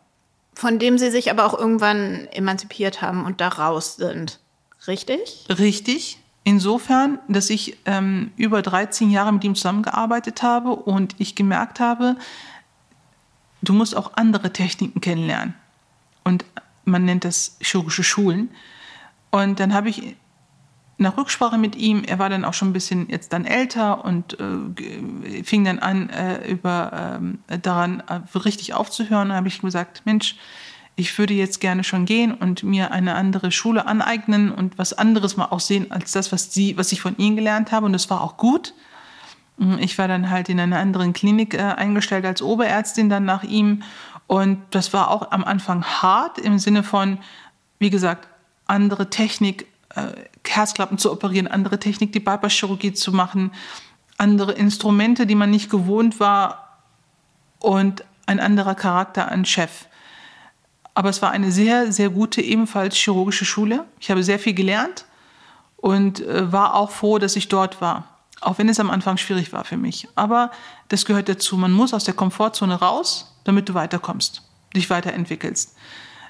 Von dem Sie sich aber auch irgendwann emanzipiert haben und da raus sind. Richtig? Richtig. Insofern, dass ich ähm, über 13 Jahre mit ihm zusammengearbeitet habe und ich gemerkt habe, du musst auch andere Techniken kennenlernen. Und man nennt das chirurgische Schulen. Und dann habe ich nach Rücksprache mit ihm, er war dann auch schon ein bisschen jetzt dann älter und äh, fing dann an, äh, über, äh, daran richtig aufzuhören. Da habe ich gesagt, Mensch, ich würde jetzt gerne schon gehen und mir eine andere Schule aneignen und was anderes mal auch sehen als das, was, sie, was ich von ihnen gelernt habe. Und das war auch gut. Ich war dann halt in einer anderen Klinik äh, eingestellt als Oberärztin dann nach ihm. Und das war auch am Anfang hart im Sinne von, wie gesagt, andere Technik, Herzklappen zu operieren, andere Technik, die Bypass-Chirurgie zu machen, andere Instrumente, die man nicht gewohnt war und ein anderer Charakter an Chef. Aber es war eine sehr, sehr gute, ebenfalls chirurgische Schule. Ich habe sehr viel gelernt und äh, war auch froh, dass ich dort war. Auch wenn es am Anfang schwierig war für mich. Aber das gehört dazu. Man muss aus der Komfortzone raus, damit du weiterkommst, dich weiterentwickelst.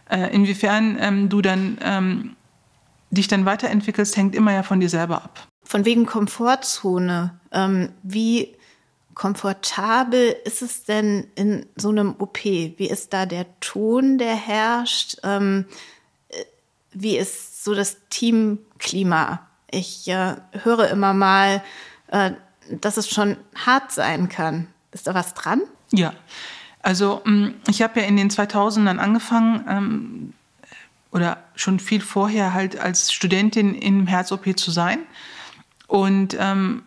Äh, inwiefern ähm, du dann ähm, dich dann weiterentwickelst, hängt immer ja von dir selber ab. Von wegen Komfortzone. Ähm, wie komfortabel ist es denn in so einem OP? Wie ist da der Ton, der herrscht? Ähm, äh, wie ist so das Teamklima? Ich äh, höre immer mal, äh, dass es schon hart sein kann. Ist da was dran? Ja, also mm, ich habe ja in den 2000ern angefangen ähm, oder schon viel vorher halt als Studentin im Herz-OP zu sein. Und ähm,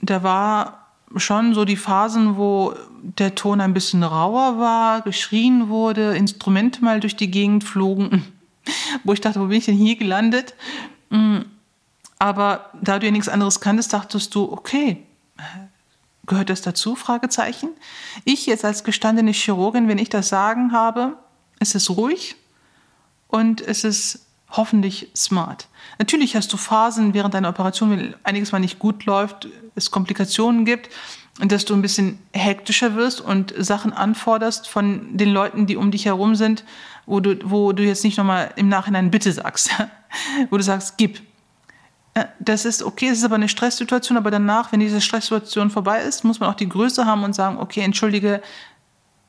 da war schon so die Phasen, wo der Ton ein bisschen rauer war, geschrien wurde, Instrumente mal durch die Gegend flogen, wo ich dachte, wo bin ich denn hier gelandet? Mm, aber da du ja nichts anderes kanntest, dachtest du, okay, gehört das dazu? Fragezeichen. Ich jetzt als gestandene Chirurgin, wenn ich das Sagen habe, ist es ruhig und es ist hoffentlich smart. Natürlich hast du Phasen während deiner Operation, wenn einiges mal nicht gut läuft, es Komplikationen gibt dass du ein bisschen hektischer wirst und Sachen anforderst von den Leuten, die um dich herum sind, wo du, wo du jetzt nicht nochmal im Nachhinein Bitte sagst, wo du sagst, gib, das ist okay, es ist aber eine Stresssituation, aber danach, wenn diese Stresssituation vorbei ist, muss man auch die Größe haben und sagen, okay, entschuldige,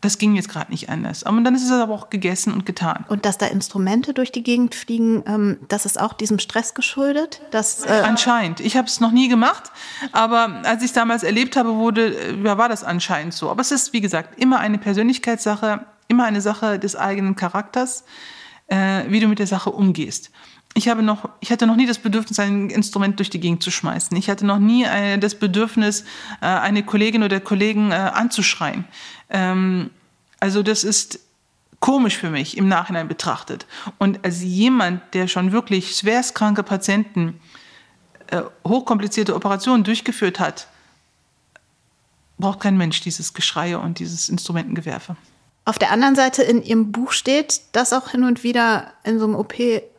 das ging jetzt gerade nicht anders. Aber dann ist es aber auch gegessen und getan. Und dass da Instrumente durch die Gegend fliegen, ähm, das ist auch diesem Stress geschuldet? Dass, äh anscheinend. Ich habe es noch nie gemacht, aber als ich es damals erlebt habe, wurde, äh, ja, war das anscheinend so. Aber es ist, wie gesagt, immer eine Persönlichkeitssache, immer eine Sache des eigenen Charakters, äh, wie du mit der Sache umgehst ich habe noch, ich hatte noch nie das Bedürfnis, ein Instrument durch die Gegend zu schmeißen. Ich hatte noch nie äh, das Bedürfnis, äh, eine Kollegin oder Kollegen äh, anzuschreien. Ähm, also das ist komisch für mich im Nachhinein betrachtet. Und als jemand, der schon wirklich schwerstkranke Patienten hochkomplizierte Operationen durchgeführt hat, braucht kein Mensch dieses Geschreie und dieses Instrumentengewerfe. Auf der anderen Seite in Ihrem Buch steht, dass auch hin und wieder in so einem OP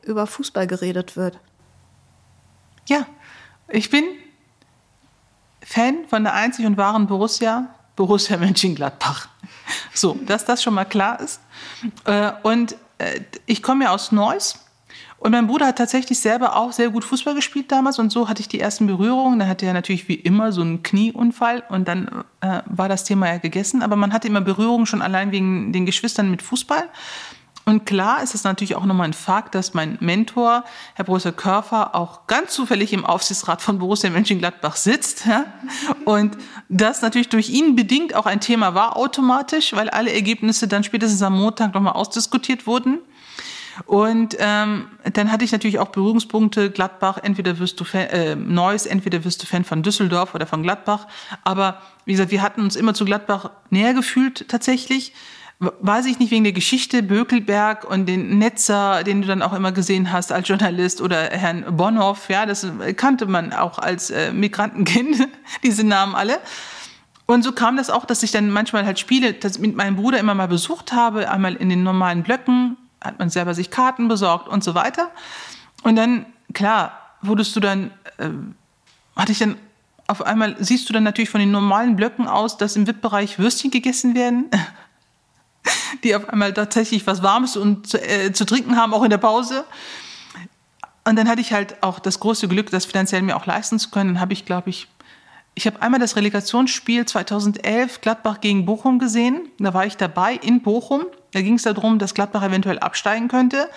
über Fußball geredet wird. Ja, ich bin Fan von der einzig und wahren Borussia, Borussia Mönchengladbach. So, dass das schon mal klar ist. Äh, und äh, ich komme ja aus Neuss und mein Bruder hat tatsächlich selber auch sehr gut Fußball gespielt damals und so hatte ich die ersten Berührungen. Dann hatte er natürlich wie immer so einen Knieunfall und dann äh, war das Thema ja gegessen. Aber man hatte immer Berührungen schon allein wegen den Geschwistern mit Fußball. Und klar ist es natürlich auch nochmal ein Fakt, dass mein Mentor, Herr Professor Körfer, auch ganz zufällig im Aufsichtsrat von Borussia Mönchengladbach sitzt. Ja? Und das natürlich durch ihn bedingt auch ein Thema war automatisch, weil alle Ergebnisse dann spätestens am Montag nochmal ausdiskutiert wurden. Und ähm, dann hatte ich natürlich auch Berührungspunkte Gladbach, entweder wirst du Fan, äh, Neuss, entweder wirst du Fan von Düsseldorf oder von Gladbach. Aber wie gesagt, wir hatten uns immer zu Gladbach näher gefühlt tatsächlich. Weiß ich nicht wegen der Geschichte, Bökelberg und den Netzer, den du dann auch immer gesehen hast als Journalist oder Herrn Bonhoff, ja, das kannte man auch als äh, Migrantenkind, diese Namen alle. Und so kam das auch, dass ich dann manchmal halt Spiele mit meinem Bruder immer mal besucht habe, einmal in den normalen Blöcken, hat man selber sich Karten besorgt und so weiter. Und dann, klar, wurdest du dann, äh, hatte ich dann auf einmal, siehst du dann natürlich von den normalen Blöcken aus, dass im VIP-Bereich Würstchen gegessen werden, die auf einmal tatsächlich was Warmes und zu, äh, zu trinken haben, auch in der Pause. Und dann hatte ich halt auch das große Glück, das finanziell mir auch leisten zu können. Dann habe ich, glaube ich, ich habe einmal das Relegationsspiel 2011 Gladbach gegen Bochum gesehen. Da war ich dabei in Bochum. Da ging es darum, dass Gladbach eventuell absteigen könnte.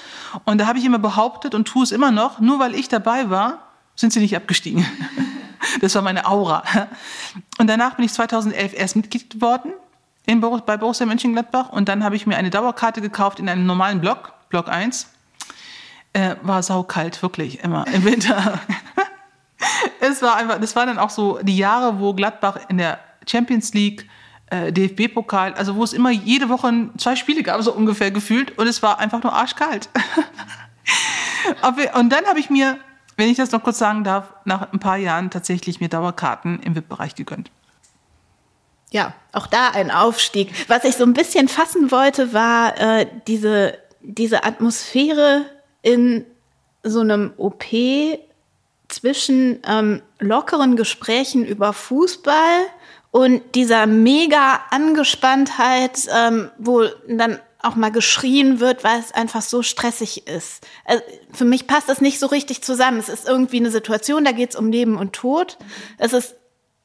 Und da habe ich immer behauptet und tue es immer noch, nur weil ich dabei war, sind sie nicht abgestiegen. Das war meine Aura. Und danach bin ich 2011 erst Mitglied geworden in, bei Borussia Mönchengladbach. Und dann habe ich mir eine Dauerkarte gekauft in einem normalen Block, Block 1. Äh, war saukalt, wirklich, immer im Winter. es war einfach, das waren dann auch so die Jahre, wo Gladbach in der Champions League, äh, DFB-Pokal, also wo es immer jede Woche zwei Spiele gab, so ungefähr gefühlt, und es war einfach nur arschkalt. und dann habe ich mir, wenn ich das noch kurz sagen darf, nach ein paar Jahren tatsächlich mir Dauerkarten im VIP-Bereich gegönnt. Ja, auch da ein Aufstieg. Was ich so ein bisschen fassen wollte, war äh, diese, diese Atmosphäre in so einem OP zwischen ähm, lockeren Gesprächen über Fußball und dieser mega Angespanntheit, ähm, wo dann auch mal geschrien wird, weil es einfach so stressig ist. Also für mich passt das nicht so richtig zusammen. Es ist irgendwie eine Situation, da geht es um Leben und Tod. Es ist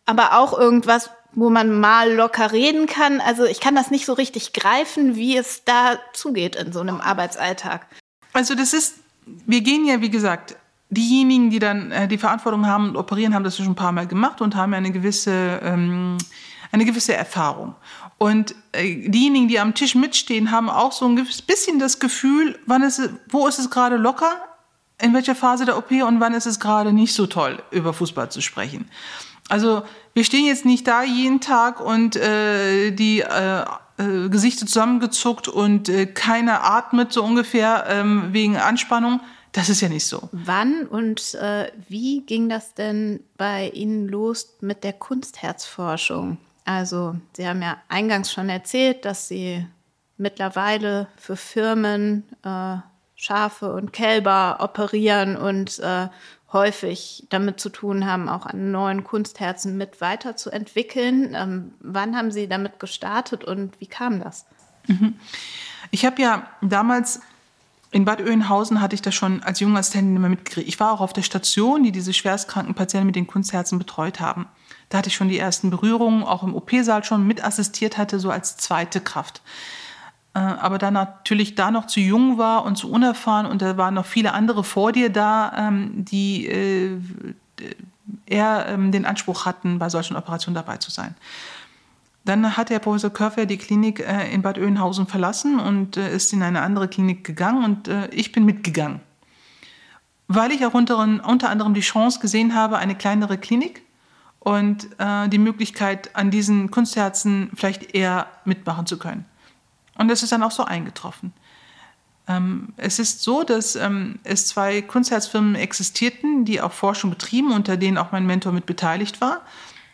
aber auch irgendwas, wo man mal locker reden kann. Also ich kann das nicht so richtig greifen, wie es da zugeht in so einem Arbeitsalltag. Also das ist, wir gehen ja, wie gesagt, diejenigen, die dann äh, die Verantwortung haben und operieren, haben das schon ein paar Mal gemacht und haben eine gewisse, ähm, eine gewisse Erfahrung. Und äh, diejenigen, die am Tisch mitstehen, haben auch so ein bisschen das Gefühl, wann ist wo ist es gerade locker, in welcher Phase der OP und wann ist es gerade nicht so toll, über Fußball zu sprechen. Also wir stehen jetzt nicht da jeden Tag und äh, die äh, äh, Gesichter zusammengezuckt und äh, keiner atmet so ungefähr ähm, wegen Anspannung. Das ist ja nicht so. Wann und äh, wie ging das denn bei Ihnen los mit der Kunstherzforschung? Also, Sie haben ja eingangs schon erzählt, dass Sie mittlerweile für Firmen äh, Schafe und Kälber operieren und äh, häufig damit zu tun haben, auch an neuen Kunstherzen mit weiterzuentwickeln. Ähm, wann haben Sie damit gestartet und wie kam das? Mhm. Ich habe ja damals in Bad Oeynhausen hatte ich das schon als junger Assistentin immer mitgekriegt. Ich war auch auf der Station, die diese schwerstkranken Patienten mit den Kunstherzen betreut haben. Da hatte ich schon die ersten Berührungen, auch im OP-Saal schon mitassistiert hatte, so als zweite Kraft. Äh, aber da natürlich da noch zu jung war und zu unerfahren und da waren noch viele andere vor dir da, ähm, die äh, eher ähm, den Anspruch hatten, bei solchen Operationen dabei zu sein. Dann hat der Professor Körfer die Klinik äh, in Bad Oeynhausen verlassen und ist in eine andere Klinik gegangen und ich bin mitgegangen. Weil ich auch unter, unter, anderem die Chance gesehen habe, eine kleinere Klinik und die Möglichkeit, an diesen Kunstherzen vielleicht eher mitmachen zu können. Und das ist dann auch so eingetroffen. Ähm, es ist so, dass ähm, es zwei Kunstherzfirmen existierten, die auch Forschung betrieben, unter denen auch mein Mentor mit beteiligt war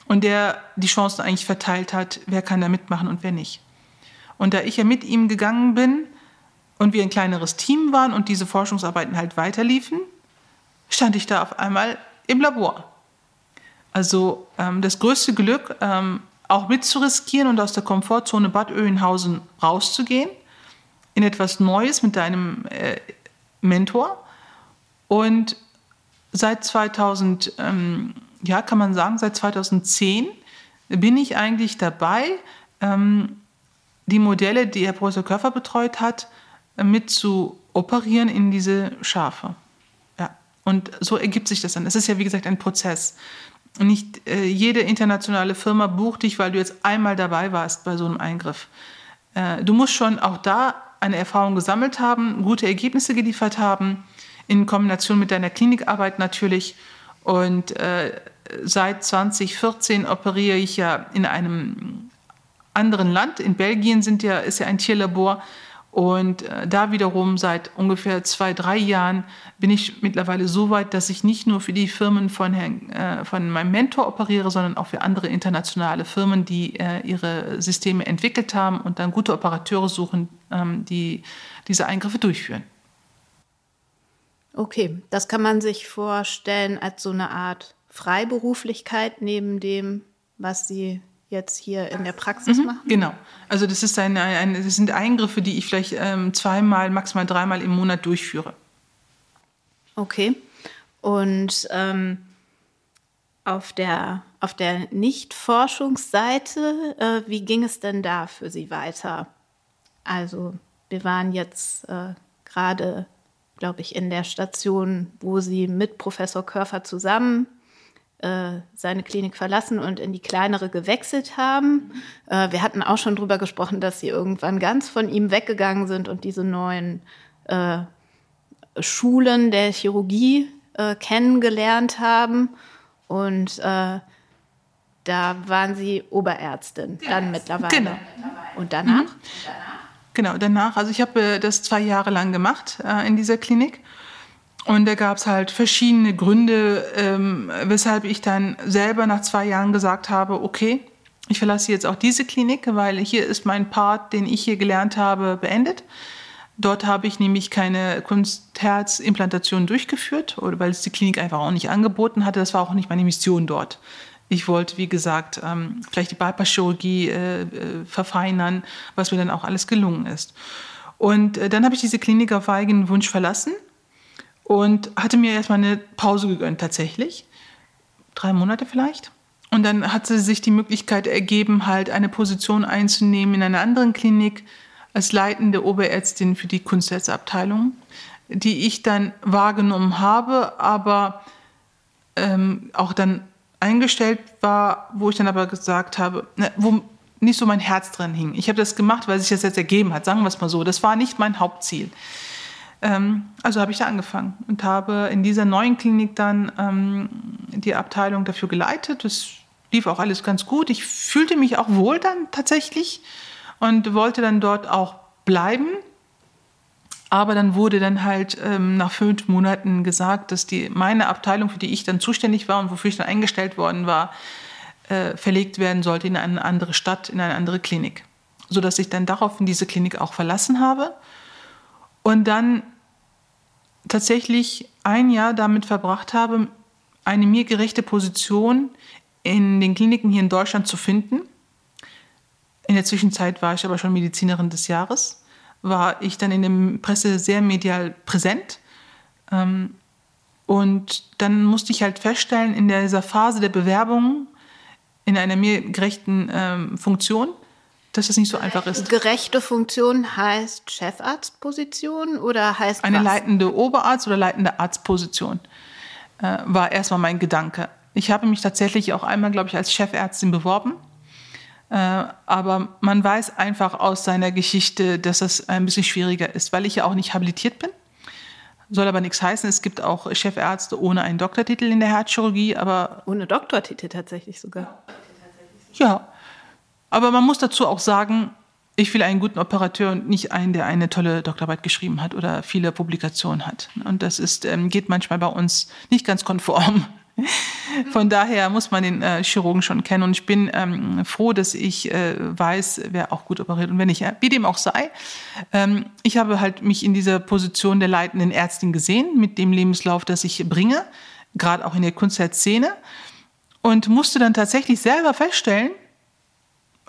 und der die Chancen eigentlich verteilt hat, wer kann da mitmachen und wer nicht. Und da ich ja mit ihm gegangen bin und wir ein kleineres Team waren und diese Forschungsarbeiten halt weiterliefen, stand ich da auf einmal im Labor. Also ähm, das größte Glück, ähm, auch mitzuriskieren und aus der Komfortzone Bad Oeynhausen rauszugehen, in etwas Neues mit deinem äh, Mentor. Und seit 2000, ähm, ja, kann man sagen, seit 2010 bin ich eigentlich dabei, ähm, die Modelle, die Herr Professor Körfer betreut hat, äh, mit zu operieren in diese Schafe. Ja. Und so ergibt sich das dann. Es ist ja, wie gesagt, ein Prozess. Nicht äh, jede internationale Firma bucht dich, weil du jetzt einmal dabei warst bei so einem Eingriff. Äh, du musst schon auch da eine Erfahrung gesammelt haben, gute Ergebnisse geliefert haben, in Kombination mit deiner Klinikarbeit natürlich und äh, seit 2014 operiere ich ja in einem anderen Land. In Belgien sind ja, ist ja ein Tierlabor. Und äh, da wiederum seit ungefähr zwei, drei Jahren bin ich mittlerweile so weit, dass ich nicht nur für die Firmen von, Herrn, äh, von meinem Mentor operiere, sondern auch für andere internationale Firmen, die äh, ihre Systeme entwickelt haben und dann gute Operateure suchen, ähm, die diese Eingriffe durchführen. Okay, das kann man sich vorstellen als so eine Art Freiberuflichkeit neben dem, was Sie jetzt hier in der Praxis mhm, machen? Genau. Also das, ist eine, eine, das sind Eingriffe, die ich vielleicht ähm, zweimal, maximal dreimal im Monat durchführe. Okay. Und ähm, auf der, auf der Nicht-Forschungsseite, äh, wie ging es denn da für Sie weiter? Also wir waren jetzt äh, gerade, glaube ich, in der Station, wo Sie mit Professor Körfer zusammen seine Klinik verlassen und in die kleinere gewechselt haben. Äh, wir hatten auch schon darüber gesprochen, dass Sie irgendwann ganz von ihm weggegangen sind und diese neuen äh, Schulen der Chirurgie äh, kennengelernt haben. Und äh, da waren Sie Oberärztin dann mittlerweile. Genau. Und danach? Mhm. Genau, danach. Also ich habe äh, das zwei Jahre lang gemacht äh, in dieser Klinik. Und da gab es halt verschiedene Gründe, ähm, weshalb ich dann selber nach zwei Jahren gesagt habe, okay, ich verlasse jetzt auch diese Klinik, weil hier ist mein Part, den ich hier gelernt habe, beendet. Dort habe ich nämlich keine Kunstherzimplantation durchgeführt, oder weil es die Klinik einfach auch nicht angeboten hatte. Das war auch nicht meine Mission dort. Ich wollte, wie gesagt, ähm, vielleicht die Bypass-Chirurgie äh, äh, verfeinern, was mir dann auch alles gelungen ist. Und äh, dann habe ich diese Klinik auf eigenen Wunsch verlassen und hatte mir erstmal eine Pause gegönnt, tatsächlich. Drei Monate vielleicht. Und dann hatte sich die Möglichkeit ergeben, halt eine Position einzunehmen in einer anderen Klinik, als leitende Oberärztin für die Kunstherzabteilung, die ich dann wahrgenommen habe, aber ähm, auch dann eingestellt war, wo ich dann aber gesagt habe, ne, wo nicht so mein Herz drin hing. Ich habe das gemacht, weil sich das jetzt ergeben hat, sagen wir es mal so. Das war nicht mein Hauptziel. Ähm, also habe ich da angefangen und habe in dieser neuen Klinik dann ähm, die Abteilung dafür geleitet. Das lief auch alles ganz gut. Ich fühlte mich auch wohl dann tatsächlich und wollte dann dort auch bleiben. Aber dann wurde dann halt ähm, nach fünf Monaten gesagt, dass die, meine Abteilung, für die ich dann zuständig war und wofür ich dann eingestellt worden war, äh, verlegt werden sollte in eine andere Stadt, in eine andere Klinik. Sodass ich dann daraufhin diese Klinik auch verlassen habe und dann tatsächlich ein Jahr damit verbracht habe, eine mir gerechte Position in den Kliniken hier in Deutschland zu finden in der Zwischenzeit war ich aber schon Medizinerin des Jahres, war ich dann in der Presse sehr medial präsent. Ähm, und dann musste ich halt feststellen, in dieser Phase der Bewerbung in einer mir gerechten ähm, Funktion, dass das nicht so einfach ist. Gerechte Funktion heißt Chefarztposition oder heißt Eine was? leitende Oberarzt- oder leitende Arztposition äh, war erstmal mein Gedanke. Ich habe mich tatsächlich auch einmal, glaube ich, als Chefärztin beworben äh, aber man weiß einfach aus seiner Geschichte, dass das ein bisschen schwieriger ist, weil ich ja auch nicht habilitiert bin. Soll aber nichts heißen. Es gibt auch Chefärzte ohne einen Doktortitel in der Herzchirurgie, aber. Ohne Doktortitel tatsächlich sogar. Ja. Aber man muss dazu auch sagen, ich will einen guten Operateur und nicht einen, der eine tolle Doktorarbeit geschrieben hat oder viele Publikationen hat. Und das ist, ähm, geht manchmal bei uns nicht ganz konform. Von daher muss man den äh, Chirurgen schon kennen. Und ich bin ähm, froh, dass ich äh, weiß, wer auch gut operiert und wenn nicht, wie dem auch sei. Ähm, ich habe halt mich in dieser Position der leitenden Ärztin gesehen, mit dem Lebenslauf, das ich bringe, gerade auch in der Kunstherzszene. Und musste dann tatsächlich selber feststellen,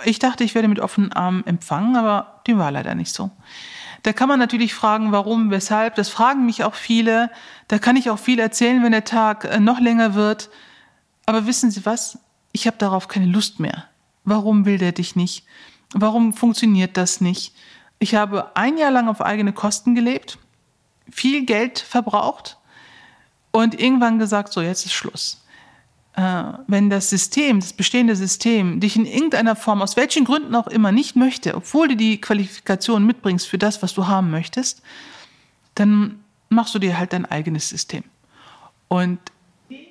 ich dachte, ich werde mit offenen Armen empfangen, aber die war leider nicht so. Da kann man natürlich fragen, warum, weshalb. Das fragen mich auch viele. Da kann ich auch viel erzählen, wenn der Tag äh, noch länger wird. Aber wissen Sie was? Ich habe darauf keine Lust mehr. Warum will der dich nicht? Warum funktioniert das nicht? Ich habe ein Jahr lang auf eigene Kosten gelebt, viel Geld verbraucht und irgendwann gesagt, so jetzt ist Schluss wenn das System, das bestehende System, dich in irgendeiner Form, aus welchen Gründen auch immer, nicht möchte, obwohl du die Qualifikation mitbringst für das, was du haben möchtest, dann machst du dir halt dein eigenes System. Und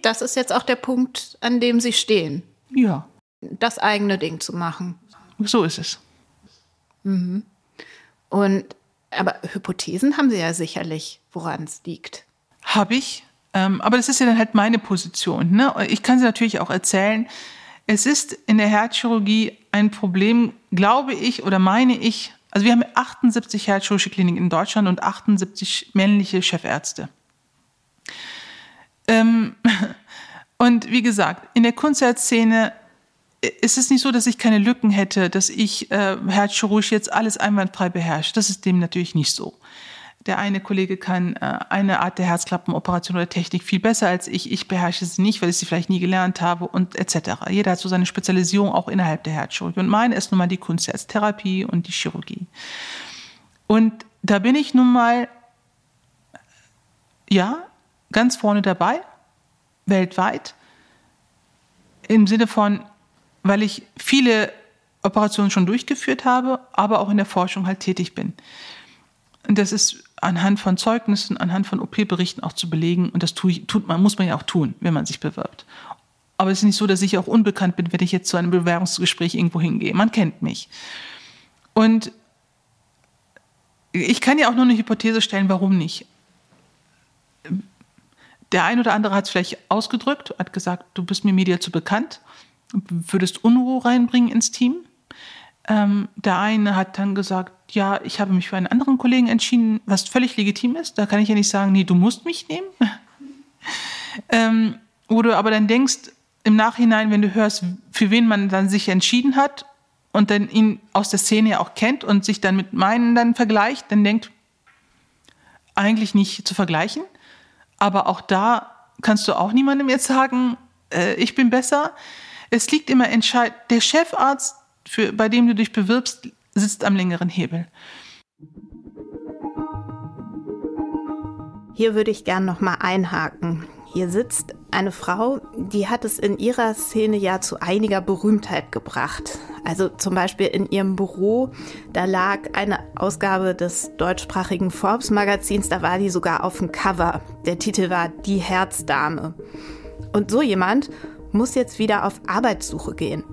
das ist jetzt auch der Punkt, an dem Sie stehen. Ja. Das eigene Ding zu machen. So ist es. Mhm. Und aber Hypothesen haben Sie ja sicherlich, woran es liegt. Habe ich. Ähm, aber das ist ja dann halt meine Position. Ne? Ich kann sie natürlich auch erzählen. Es ist in der Herzchirurgie ein Problem, glaube ich oder meine ich. Also wir haben 78 herzchirurgische Kliniken in Deutschland und 78 männliche Chefärzte. Ähm, und wie gesagt, in der Kunstherzszene äh, ist es nicht so, dass ich keine Lücken hätte, dass ich äh, Herzchirurgie jetzt alles einwandfrei beherrsche. Das ist dem natürlich nicht so. Der eine Kollege kann äh, eine Art der Herzklappenoperation oder Technik viel besser als ich. Ich beherrsche sie nicht, weil ich sie vielleicht nie gelernt habe und etc. Jeder hat so seine Spezialisierung auch innerhalb der Herzchirurgie. Und meine ist nun mal die Kunstherztherapie und die Chirurgie. Und da bin ich nun mal, ja, ganz vorne dabei, weltweit, im Sinne von, weil ich viele Operationen schon durchgeführt habe, aber auch in der Forschung halt tätig bin. Und das ist anhand von Zeugnissen, anhand von OP-Berichten auch zu belegen. Und das tut man, muss man ja auch tun, wenn man sich bewirbt. Aber es ist nicht so, dass ich auch unbekannt bin, wenn ich jetzt zu einem Bewerbungsgespräch irgendwo hingehe. Man kennt mich. Und ich kann ja auch nur eine Hypothese stellen, warum nicht. Der ein oder andere hat es vielleicht ausgedrückt, hat gesagt, du bist mir medial zu bekannt, würdest Unruhe reinbringen ins Team. Ähm, der eine hat dann gesagt, ja, ich habe mich für einen anderen Kollegen entschieden, was völlig legitim ist. Da kann ich ja nicht sagen, nee, du musst mich nehmen. ähm, wo aber dann denkst, im Nachhinein, wenn du hörst, für wen man dann sich entschieden hat und dann ihn aus der Szene auch kennt und sich dann mit meinen dann vergleicht, dann denkt, eigentlich nicht zu vergleichen. Aber auch da kannst du auch niemandem jetzt sagen, äh, ich bin besser. Es liegt immer entscheidend, der Chefarzt, für, bei dem du dich bewirbst, sitzt am längeren Hebel. Hier würde ich gern noch mal einhaken. Hier sitzt eine Frau, die hat es in ihrer Szene ja zu einiger Berühmtheit gebracht. Also zum Beispiel in ihrem Büro, da lag eine Ausgabe des deutschsprachigen Forbes-Magazins, da war die sogar auf dem Cover. Der Titel war Die Herzdame. Und so jemand muss jetzt wieder auf Arbeitssuche gehen.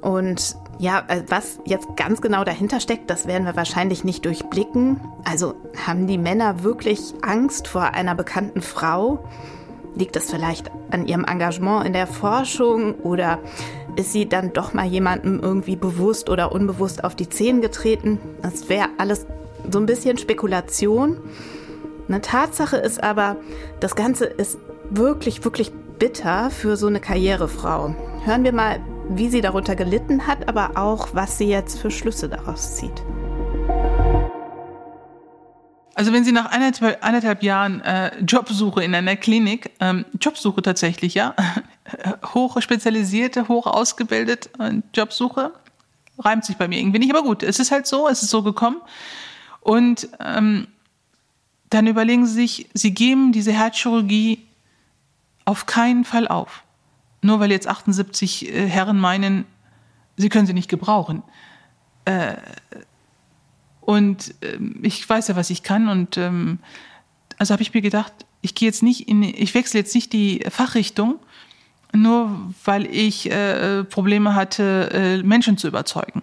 Und ja, äh, was jetzt ganz genau dahinter steckt, das werden wir wahrscheinlich nicht durchblicken. Also haben die Männer wirklich Angst vor einer bekannten Frau? Liegt das vielleicht an ihrem Engagement in der Forschung oder ist sie dann doch mal jemandem irgendwie bewusst oder unbewusst auf die Zehen getreten? Das wäre alles so ein bisschen Spekulation. Eine Tatsache ist aber, das Ganze ist wirklich, wirklich bitter für so eine Karrierefrau. Hören wir mal, wie sie darunter gelitten hat, aber auch, was sie jetzt für Schlüsse daraus zieht. Also wenn Sie nach anderthalb, anderthalb Jahren äh, Jobsuche in einer Klinik, ähm, Jobsuche tatsächlich, ja, hoch spezialisierte, hoch ausgebildet äh, Jobsuche, reimt sich bei mir irgendwie nicht, aber gut, es ist halt so, es ist so gekommen. Und ähm, dann überlegen Sie sich, Sie geben diese Herzchirurgie auf keinen Fall auf. Nur weil jetzt 78 äh, Herren meinen, sie können sie nicht gebrauchen. Äh, und äh, ich weiß ja, was ich kann. Und ähm, also habe ich mir gedacht, ich gehe jetzt nicht in, ich wechsle jetzt nicht die Fachrichtung, nur weil ich äh, Probleme hatte, äh, Menschen zu überzeugen.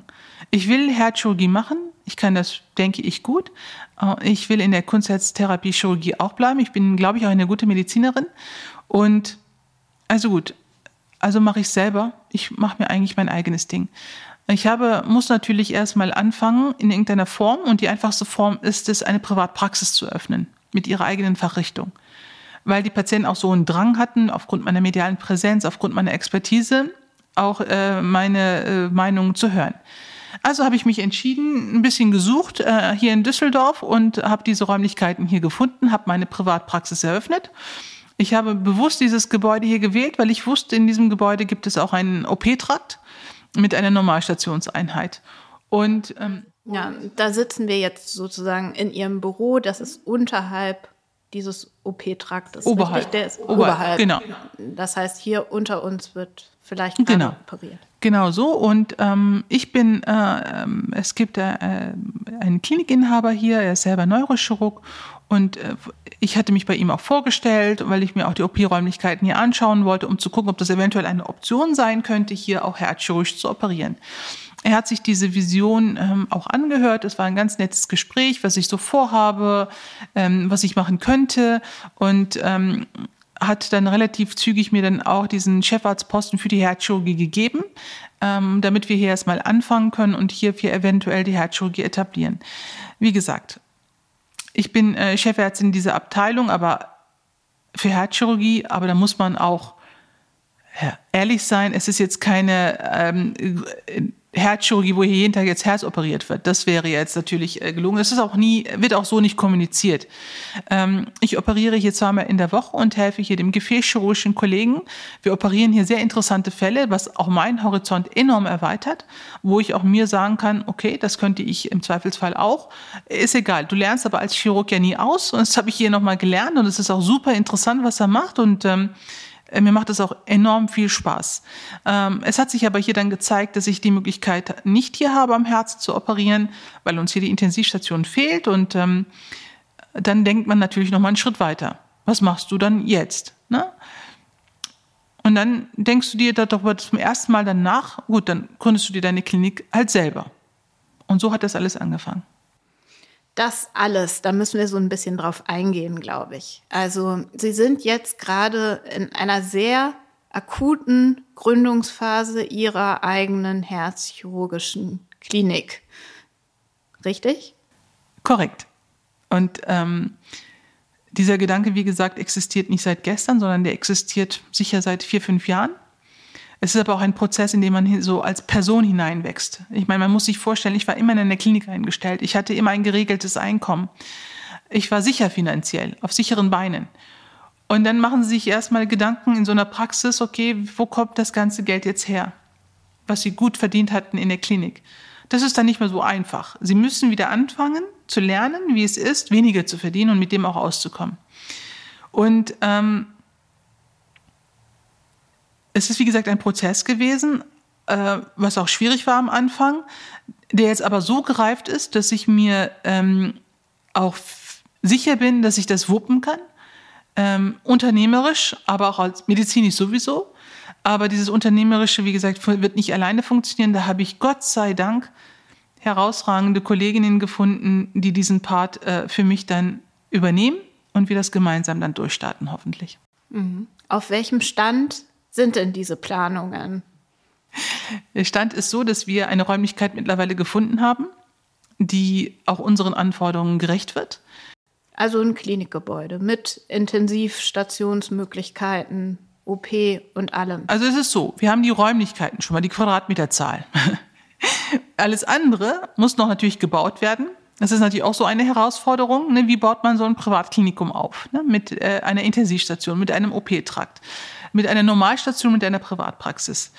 Ich will Herzchirurgie machen. Ich kann das, denke ich, gut. Äh, ich will in der Kunstherztherapie Chirurgie auch bleiben. Ich bin, glaube ich, auch eine gute Medizinerin. Und also gut, also mache ich selber. Ich mache mir eigentlich mein eigenes Ding. Ich habe, muss natürlich erstmal anfangen in irgendeiner Form und die einfachste Form ist es, eine Privatpraxis zu öffnen mit ihrer eigenen Fachrichtung. Weil die Patienten auch so einen Drang hatten, aufgrund meiner medialen Präsenz, aufgrund meiner Expertise, auch äh, meine äh, Meinung zu hören. Also habe ich mich entschieden, ein bisschen gesucht äh, hier in Düsseldorf und habe diese Räumlichkeiten hier gefunden, habe meine Privatpraxis eröffnet ich habe bewusst dieses Gebäude hier gewählt, weil ich wusste, in diesem Gebäude gibt es auch einen OP-Trakt mit einer Normalstationseinheit. Und ähm, ja, da sitzen wir jetzt sozusagen in Ihrem Büro. Das ist unterhalb dieses OP-Traktes. Oberhalb. Der ist oberhalb. oberhalb. Genau. Das heißt, hier unter uns wird vielleicht genau. operiert. Genau so. Und ähm, ich bin, äh, ähm, es gibt äh, einen Klinikinhaber hier, er ist selber Neurochirurg und äh, ich hatte mich bei ihm auch vorgestellt, weil ich mir auch die OP-Räumlichkeiten hier anschauen wollte, um zu gucken, ob das eventuell eine Option sein könnte, hier auch herzchirurgisch zu operieren. Er hat sich diese Vision ähm, auch angehört. Es war ein ganz nettes Gespräch, was ich so vorhabe, ähm, was ich machen könnte und ähm, hat dann relativ zügig mir dann auch diesen Chefarztposten für die Herzchirurgie gegeben, ähm, damit wir hier erstmal anfangen können und hier für eventuell die Herzchirurgie etablieren. Wie gesagt, ich bin äh, Chefärztin dieser Abteilung, aber für Herzchirurgie, aber da muss man auch ehrlich sein, es ist jetzt keine ähm, Herzchirurgie, wo hier jeden Tag jetzt Herz operiert wird. Das wäre jetzt natürlich äh, gelungen. Es ist auch nie, wird auch so nicht kommuniziert. Ähm, ich operiere hier zweimal in der Woche und helfe hier dem gefäßchirurgischen Kollegen. Wir operieren hier sehr interessante Fälle, was auch meinen Horizont enorm erweitert, wo ich auch mir sagen kann, okay, das könnte ich im Zweifelsfall auch. Ist egal. Du lernst aber als Chirurg ja nie aus und das habe ich hier nochmal gelernt und es ist auch super interessant, was er macht und ähm, äh, mir macht es auch enorm viel Spaß. Ähm, es hat sich aber hier dann gezeigt, dass ich die Möglichkeit nicht hier habe, am Herzen zu operieren, weil uns hier die Intensivstation fehlt. Und ähm, dann denkt man natürlich noch mal einen Schritt weiter. Was machst du dann jetzt? Ne? Und dann denkst du dir darüber zum ersten Mal danach, gut, dann gründest du dir deine Klinik halt selber. Und so hat das alles angefangen. Das alles, da müssen wir so ein bisschen drauf eingehen, glaube ich. Also Sie sind jetzt gerade in einer sehr akuten Gründungsphase Ihrer eigenen herzchirurgischen Klinik. Richtig? Korrekt. Und ähm, dieser Gedanke, wie gesagt, existiert nicht seit gestern, sondern der existiert sicher seit vier, fünf Jahren. Es ist aber auch ein Prozess, in dem man so als Person hineinwächst. Ich meine, man muss sich vorstellen, ich war immer in einer Klinik eingestellt. Ich hatte immer ein geregeltes Einkommen. Ich war sicher finanziell, auf sicheren Beinen. Und dann machen sie sich erstmal Gedanken in so einer Praxis, okay, wo kommt das ganze Geld jetzt her, was sie gut verdient hatten in der Klinik. Das ist dann nicht mehr so einfach. Sie müssen wieder anfangen zu lernen, wie es ist, weniger zu verdienen und mit dem auch auszukommen. Und ähm, es ist, wie gesagt, ein Prozess gewesen, äh, was auch schwierig war am Anfang, der jetzt aber so gereift ist, dass ich mir ähm, auch sicher bin, dass ich das wuppen kann. Ähm, unternehmerisch, aber auch als medizinisch sowieso. Aber dieses Unternehmerische, wie gesagt, wird nicht alleine funktionieren. Da habe ich Gott sei Dank herausragende Kolleginnen gefunden, die diesen Part äh, für mich dann übernehmen und wir das gemeinsam dann durchstarten, hoffentlich. Mhm. Auf welchem Stand sind denn diese Planungen? Der Stand ist so, dass wir eine Räumlichkeit mittlerweile gefunden haben, die auch unseren Anforderungen gerecht wird. Also ein Klinikgebäude mit Intensivstationsmöglichkeiten, OP und allem. Also es ist so, wir haben die Räumlichkeiten schon mal, die Quadratmeterzahl. Alles andere muss noch natürlich gebaut werden. Das ist natürlich auch so eine Herausforderung. Ne? Wie baut man so ein Privatklinikum auf? Ne? Mit äh, einer Intensivstation, mit einem OP-Trakt mit einer Normalstation, mit einer Privatpraxis.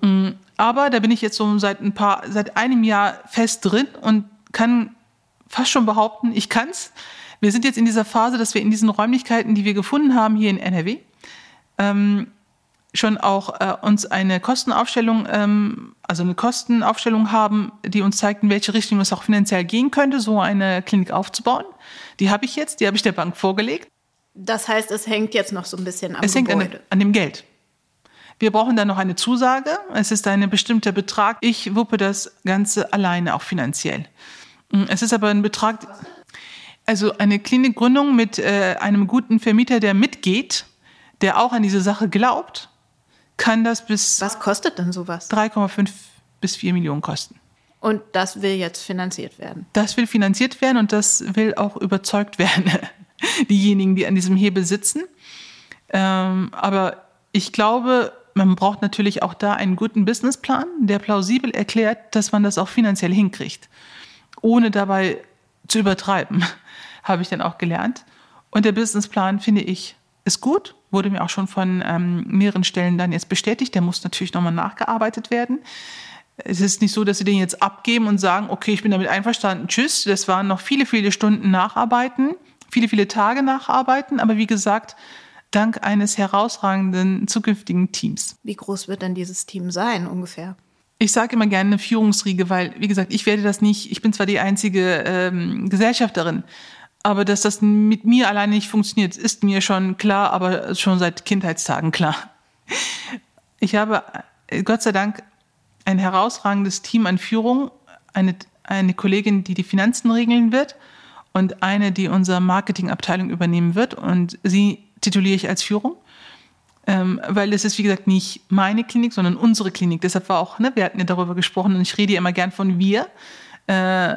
Mm, aber da bin ich jetzt so seit ein paar, seit einem Jahr fest drin und kann fast schon behaupten, ich kann's. Wir sind jetzt in dieser Phase, dass wir in diesen Räumlichkeiten, die wir gefunden haben hier in NRW, ähm, schon auch äh, uns eine Kostenaufstellung, ähm, also eine Kostenaufstellung haben, die uns zeigt, in welche Richtung es auch finanziell gehen könnte, so eine Klinik aufzubauen. Die habe ich jetzt, die habe ich der Bank vorgelegt. Das heißt, es hängt jetzt noch so ein bisschen am es Gebäude. Es hängt an, an dem Geld. Wir brauchen dann noch eine Zusage. Es ist ein bestimmter Betrag. Ich wuppe das Ganze alleine, auch finanziell. Mm, es ist aber ein Betrag, also eine Klinikgründung mit äh, einem guten Vermieter, der mitgeht, der auch an diese Sache glaubt, kann das bis. Was kostet denn sowas? 3,5 bis 4 Millionen kosten. Und das will jetzt finanziert werden? Das will finanziert werden und das will auch überzeugt werden diejenigen, die an diesem Hebel sitzen. Ähm, aber ich glaube, man braucht natürlich auch da einen guten Businessplan, der plausibel erklärt, dass man das auch finanziell hinkriegt, ohne dabei zu übertreiben, habe ich dann auch gelernt. Und der Businessplan, finde ich, ist gut, wurde mir auch schon von ähm, mehreren Stellen dann jetzt bestätigt. Der muss natürlich nochmal nachgearbeitet werden. Es ist nicht so, dass sie den jetzt abgeben und sagen, okay, ich bin damit einverstanden, tschüss. Das waren noch viele, viele Stunden Nacharbeiten viele, viele Tage nacharbeiten, aber wie gesagt, dank eines herausragenden zukünftigen Teams. Wie groß wird denn dieses Team sein ungefähr? Ich sage immer gerne eine Führungsriege, weil, wie gesagt, ich werde das nicht, ich bin zwar die einzige ähm, Gesellschafterin, aber dass das mit mir alleine nicht funktioniert, ist mir schon klar, aber schon seit Kindheitstagen klar. Ich habe äh, Gott sei Dank ein herausragendes Team an Führung, eine, eine Kollegin, die die Finanzen regeln wird und eine, die unsere Marketingabteilung übernehmen wird. Und sie tituliere ich als Führung, ähm, weil es ist, wie gesagt, nicht meine Klinik, sondern unsere Klinik. Deshalb war auch, ne, wir hatten ja darüber gesprochen und ich rede ja immer gern von wir. Äh,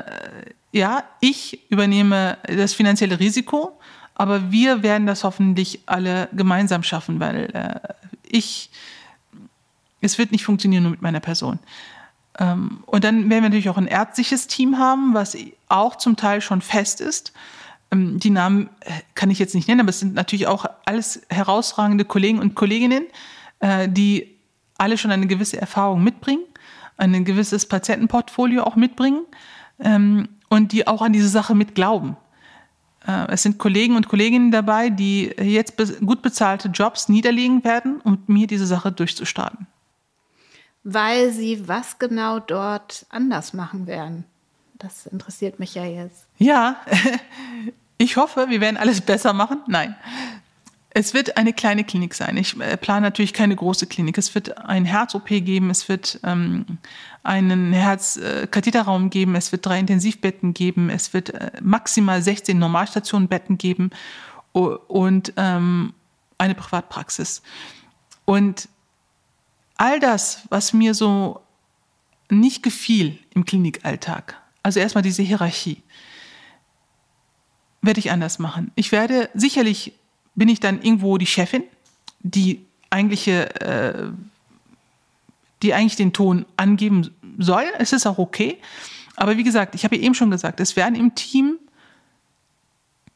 ja, ich übernehme das finanzielle Risiko, aber wir werden das hoffentlich alle gemeinsam schaffen, weil äh, ich Es wird nicht funktionieren nur mit meiner Person. Ähm, und dann werden wir natürlich auch ein ärztliches Team haben, was auch zum Teil schon fest ist. Ähm, die Namen äh, kann ich jetzt nicht nennen, aber es sind natürlich auch alles herausragende Kollegen und Kolleginnen, äh, die alle schon eine gewisse Erfahrung mitbringen, ein gewisses Patientenportfolio auch mitbringen ähm, und die auch an diese Sache mitglauben. Äh, es sind Kollegen und Kolleginnen dabei, die jetzt gut bezahlte Jobs niederlegen werden, um mir diese Sache durchzustarten. Weil sie was genau dort anders machen werden. Das interessiert mich ja jetzt. Ja, ich hoffe, wir werden alles besser machen. Nein. Es wird eine kleine Klinik sein. Ich äh, plane natürlich keine große Klinik. Es wird ein Herz-OP geben, es wird ähm, einen Herzkatheterraum geben, es wird drei Intensivbetten geben, es wird äh, maximal 16 Normalstationenbetten geben und ähm, eine Privatpraxis. Und all das, was mir so nicht gefiel im Klinikalltag, also erstmal diese Hierarchie, werde ich anders machen. Ich werde sicherlich bin ich dann irgendwo die Chefin, die eigentliche, äh, die eigentlich den Ton angeben soll. Es ist auch okay. Aber wie gesagt, ich habe ja eben schon gesagt, es werden im Team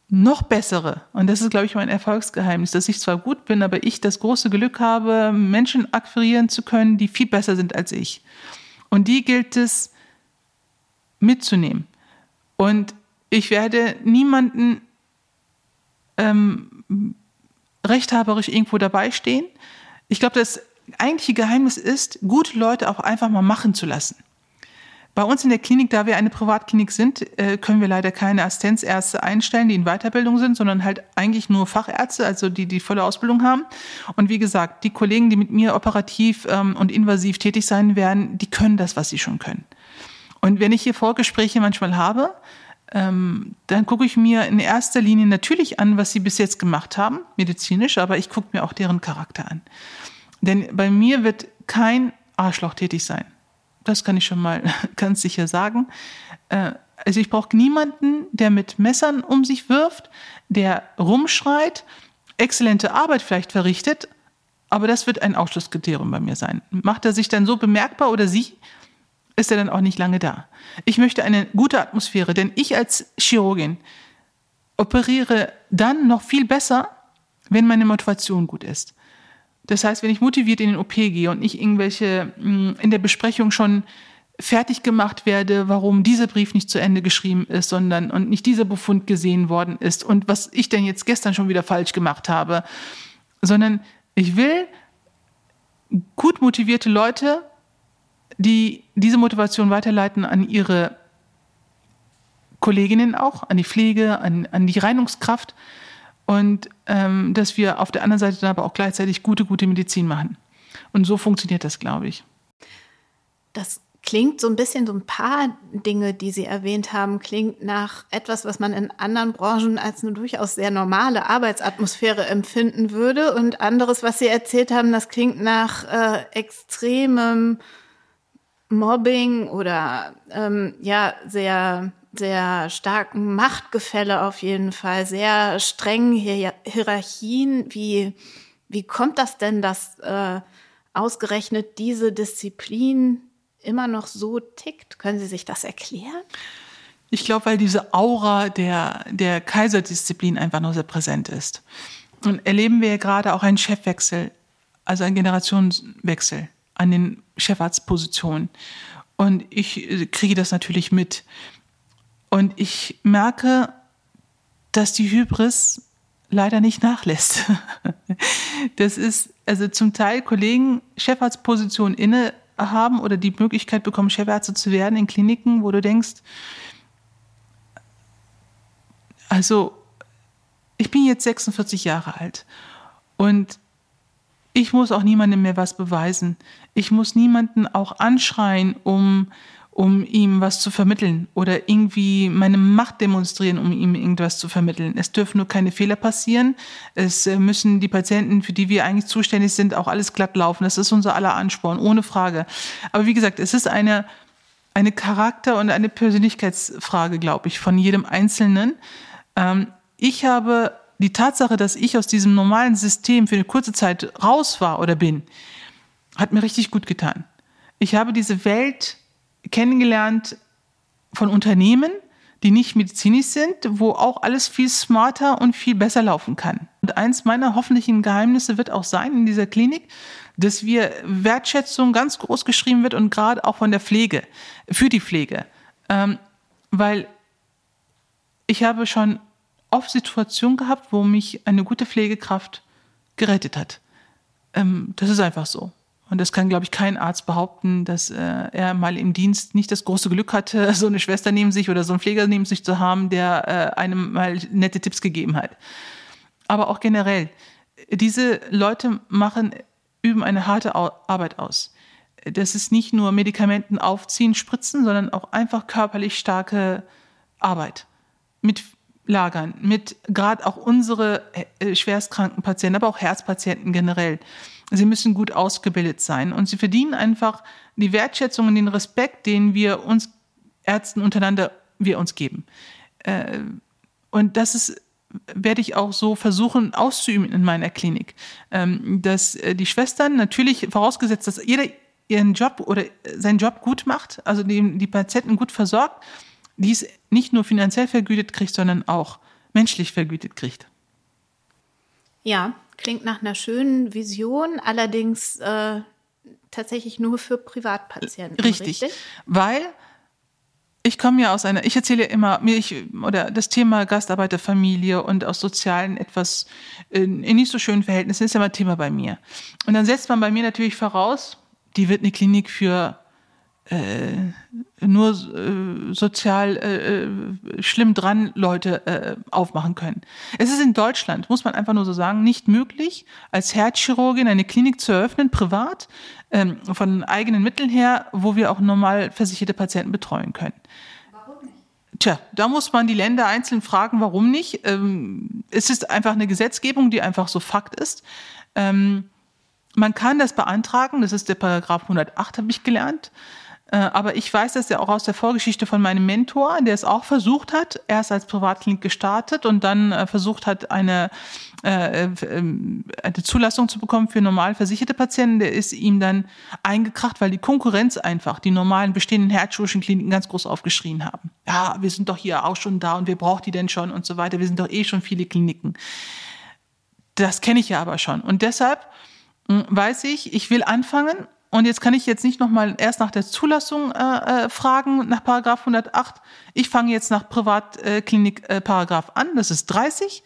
noch bessere, und das ist, glaube ich, mein Erfolgsgeheimnis, dass ich zwar gut bin, aber ich das große Glück habe, Menschen akquirieren zu können, die viel besser sind als ich. Und die gilt es mitzunehmen. Und ich werde niemanden ähm, rechthaberisch irgendwo dabei stehen. Ich glaube, das eigentliche Geheimnis ist, gute Leute auch einfach mal machen zu lassen. Bei uns in der Klinik, da wir eine Privatklinik sind, äh, können wir leider keine Assistenzärzte einstellen, die in Weiterbildung sind, sondern halt eigentlich nur Fachärzte, also die die volle Ausbildung haben. Und wie gesagt, die Kollegen, die mit mir operativ ähm, und invasiv tätig sein werden, die können das, was sie schon können. Und wenn ich hier Vorgespräche manchmal habe, ähm, dann gucke ich mir in erster Linie natürlich an, was sie bis jetzt gemacht haben, medizinisch, aber ich gucke mir auch deren Charakter an. Denn bei mir wird kein Arschloch tätig sein. Das kann ich schon mal ganz sicher sagen. Äh, also ich brauche niemanden, der mit Messern um sich wirft, der rumschreit, exzellente Arbeit vielleicht verrichtet, aber das wird ein Ausschlusskriterium bei mir sein. Macht er sich dann so bemerkbar oder sie, ist er dann auch nicht lange da. Ich möchte eine gute Atmosphäre, denn ich als Chirurgin operiere dann noch viel besser, wenn meine Motivation gut ist. Das heißt, wenn ich motiviert in den OP gehe und nicht irgendwelche hm, in der Besprechung schon fertig gemacht werde, warum dieser Brief nicht zu Ende geschrieben ist, sondern und nicht dieser Befund gesehen worden ist und was ich denn jetzt gestern schon wieder falsch gemacht habe, sondern ich will gut motivierte Leute die diese Motivation weiterleiten an ihre Kolleginnen auch, an die Pflege, an, an die Reinigungskraft und ähm, dass wir auf der anderen Seite dann aber auch gleichzeitig gute, gute Medizin machen. Und so funktioniert das, glaube ich. Das klingt so ein bisschen so ein paar Dinge, die Sie erwähnt haben, klingt nach etwas, was man in anderen Branchen als eine durchaus sehr normale Arbeitsatmosphäre empfinden würde. Und anderes, was Sie erzählt haben, das klingt nach äh, extremem Mobbing oder ähm, ja sehr sehr starken Machtgefälle auf jeden Fall, sehr strengen Hier Hierarchien. Wie wie kommt das denn, dass äh, ausgerechnet diese Disziplin immer noch so tickt? Können Sie sich das erklären? Ich glaube, weil diese Aura der, der Kaiserdisziplin einfach noch sehr präsent ist. Und erleben wir ja gerade auch einen Chefwechsel, also einen Generationswechsel an den Chefarztpositionen. Und ich äh, kriege das natürlich mit. Und ich merke, dass die Hybris leider nicht nachlässt. Das ist also zum Teil Kollegen Chefarztpositionen inne haben oder die Möglichkeit bekommen, Chefärzte zu werden in Kliniken, wo du denkst, also ich bin jetzt 46 Jahre alt und ich muss auch niemandem mehr was beweisen. Ich muss niemanden auch anschreien, um, um ihm was zu vermitteln oder irgendwie meine Macht demonstrieren, um ihm irgendwas zu vermitteln. Es dürfen nur keine Fehler passieren. Es äh, müssen die Patienten, für die wir eigentlich zuständig sind, auch alles glatt laufen. Das ist unser aller Ansporn, ohne Frage. Aber wie gesagt, es ist eine, eine Charakter- und eine Persönlichkeitsfrage, glaube ich, von jedem Einzelnen. Ähm, ich habe die Tatsache, dass ich aus diesem normalen System für eine kurze Zeit raus war oder bin, hat mir richtig gut getan. Ich habe diese Welt kennengelernt von Unternehmen, die nicht medizinisch sind, wo auch alles viel smarter und viel besser laufen kann. Und eins meiner hoffentlichen Geheimnisse wird auch sein in dieser Klinik, dass wir Wertschätzung ganz groß geschrieben wird und gerade auch von der Pflege, für die Pflege. Ähm, weil ich habe schon oft Situationen gehabt, wo mich eine gute Pflegekraft gerettet hat. Ähm, das ist einfach so. Und das kann, glaube ich, kein Arzt behaupten, dass äh, er mal im Dienst nicht das große Glück hatte, so eine Schwester neben sich oder so einen Pfleger neben sich zu haben, der äh, einem mal nette Tipps gegeben hat. Aber auch generell, diese Leute machen, üben eine harte Arbeit aus. Das ist nicht nur Medikamenten aufziehen, spritzen, sondern auch einfach körperlich starke Arbeit. Mit Lagern, mit gerade auch unsere äh, schwerstkranken Patienten, aber auch Herzpatienten generell. Sie müssen gut ausgebildet sein und sie verdienen einfach die Wertschätzung und den Respekt, den wir uns Ärzten untereinander wir uns geben. Äh, und das ist werde ich auch so versuchen auszuüben in meiner Klinik, ähm, dass äh, die Schwestern natürlich vorausgesetzt, dass jeder ihren Job oder seinen Job gut macht, also die, die Patienten gut versorgt, dies nicht nur finanziell vergütet kriegt, sondern auch menschlich vergütet kriegt. Ja, klingt nach einer schönen Vision, allerdings äh, tatsächlich nur für Privatpatienten. Richtig, richtig? weil ich komme ja aus einer, ich erzähle immer, ich, oder das Thema Gastarbeiterfamilie und aus sozialen etwas in, in nicht so schönen Verhältnissen ist ja mal Thema bei mir. Und dann setzt man bei mir natürlich voraus, die wird eine Klinik für äh, nur äh, sozial äh, äh, schlimm dran Leute äh, aufmachen können. Es ist in Deutschland, muss man einfach nur so sagen, nicht möglich, als Herzchirurgin eine Klinik zu eröffnen, privat, ähm, von eigenen Mitteln her, wo wir auch normal versicherte Patienten betreuen können. Warum nicht? Tja, da muss man die Länder einzeln fragen, warum nicht. Ähm, es ist einfach eine Gesetzgebung, die einfach so Fakt ist. Ähm, man kann das beantragen, das ist der Paragraph 108, habe ich gelernt. Äh, aber ich weiß das ja auch aus der Vorgeschichte von meinem Mentor, der es auch versucht hat. Erst als Privatklinik gestartet und dann äh, versucht hat, eine, äh, ähm, eine Zulassung zu bekommen für normal versicherte Patienten. Der ist ihm dann eingekracht, weil die Konkurrenz einfach die normalen bestehenden herzchirurgischen Kliniken ganz groß aufgeschrien haben. Ja, wir sind doch hier auch schon da und wer braucht die denn schon und so weiter. Wir sind doch eh schon viele Kliniken. Das kenne ich ja aber schon. Und deshalb hm, weiß ich, ich will anfangen und jetzt kann ich jetzt nicht nochmal erst nach der Zulassung äh, äh, fragen, nach Paragraph 108. Ich fange jetzt nach Privatklinik äh, Paragraph an, das ist 30.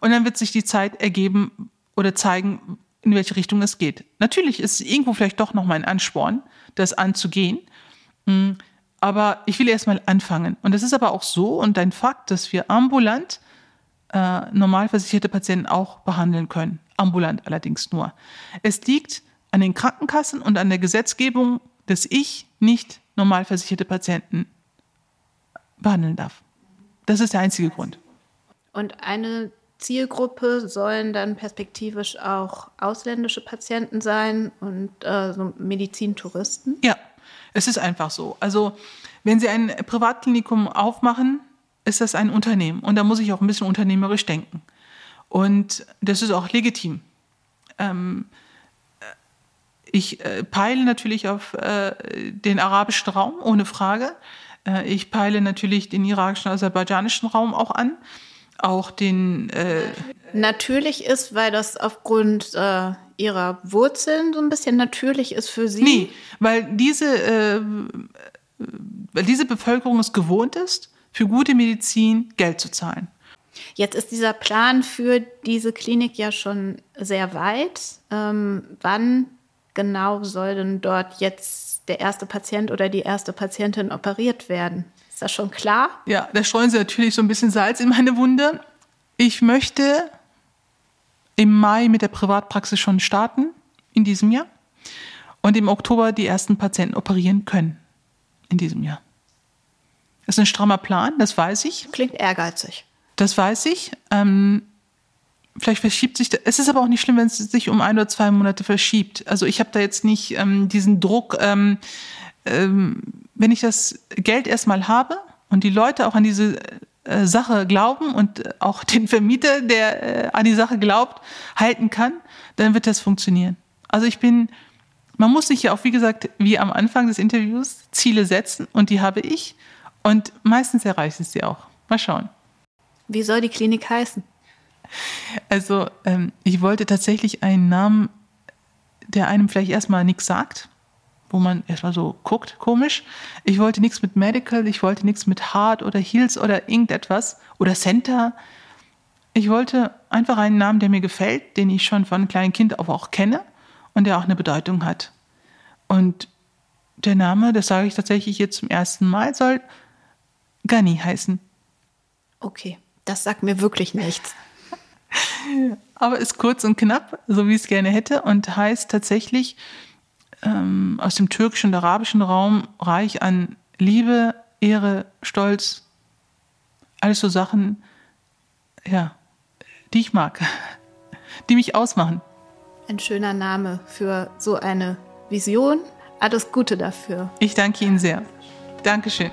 Und dann wird sich die Zeit ergeben oder zeigen, in welche Richtung es geht. Natürlich ist irgendwo vielleicht doch nochmal ein Ansporn, das anzugehen. Hm, aber ich will erstmal anfangen. Und es ist aber auch so und ein Fakt, dass wir ambulant äh, normal Patienten auch behandeln können. Ambulant allerdings nur. Es liegt an den Krankenkassen und an der Gesetzgebung, dass ich nicht normal versicherte Patienten behandeln darf. Das ist der einzige Grund. Und eine Zielgruppe sollen dann perspektivisch auch ausländische Patienten sein und äh, so Medizintouristen? Ja, es ist einfach so. Also wenn Sie ein Privatklinikum aufmachen, ist das ein Unternehmen und da muss ich auch ein bisschen unternehmerisch denken. Und das ist auch legitim. Ähm, ich äh, peile natürlich auf äh, den arabischen Raum, ohne Frage. Äh, ich peile natürlich den irakischen, aserbaidschanischen Raum auch an. Auch den. Äh, natürlich ist, weil das aufgrund äh, ihrer Wurzeln so ein bisschen natürlich ist für sie. Nee, weil diese, äh, weil diese Bevölkerung es gewohnt ist, für gute Medizin Geld zu zahlen. Jetzt ist dieser Plan für diese Klinik ja schon sehr weit. Ähm, wann genau soll denn dort jetzt der erste Patient oder die erste Patientin operiert werden? Ist das schon klar? Ja, da streuen Sie natürlich so ein bisschen Salz in meine Wunde. Ich möchte im Mai mit der Privatpraxis schon starten, in diesem Jahr, und im Oktober die ersten Patienten operieren können, in diesem Jahr. Das ist ein strammer Plan, das weiß ich. Klingt ehrgeizig. Das weiß ich. Ähm, vielleicht verschiebt sich, das. es ist aber auch nicht schlimm, wenn es sich um ein oder zwei Monate verschiebt. Also ich habe da jetzt nicht ähm, diesen Druck, ähm, ähm, wenn ich das Geld erstmal habe und die Leute auch an diese äh, Sache glauben und auch den Vermieter, der äh, an die Sache glaubt, halten kann, dann wird das funktionieren. Also ich bin man muss sich ja auch, wie gesagt, wie am Anfang des Interviews, Ziele setzen und die habe ich. Und meistens erreiche ich sie auch. Mal schauen. Wie soll die Klinik heißen? Also, ähm, ich wollte tatsächlich einen Namen, der einem vielleicht erstmal nichts sagt, wo man erstmal so guckt, komisch. Ich wollte nichts mit Medical, ich wollte nichts mit Hard oder Heels oder irgendetwas oder Center. Ich wollte einfach einen Namen, der mir gefällt, den ich schon von kleinem Kind auf auch kenne und der auch eine Bedeutung hat. Und der Name, das sage ich tatsächlich jetzt zum ersten Mal, soll Gani heißen. Okay, das sagt mir wirklich nichts. Aber ist kurz und knapp, so wie ich es gerne hätte, und heißt tatsächlich ähm, aus dem türkischen und arabischen Raum reich an Liebe, Ehre, Stolz, alles so Sachen, ja, die ich mag, die mich ausmachen. Ein schöner Name für so eine Vision. Alles Gute dafür. Ich danke Ihnen sehr. Dankeschön.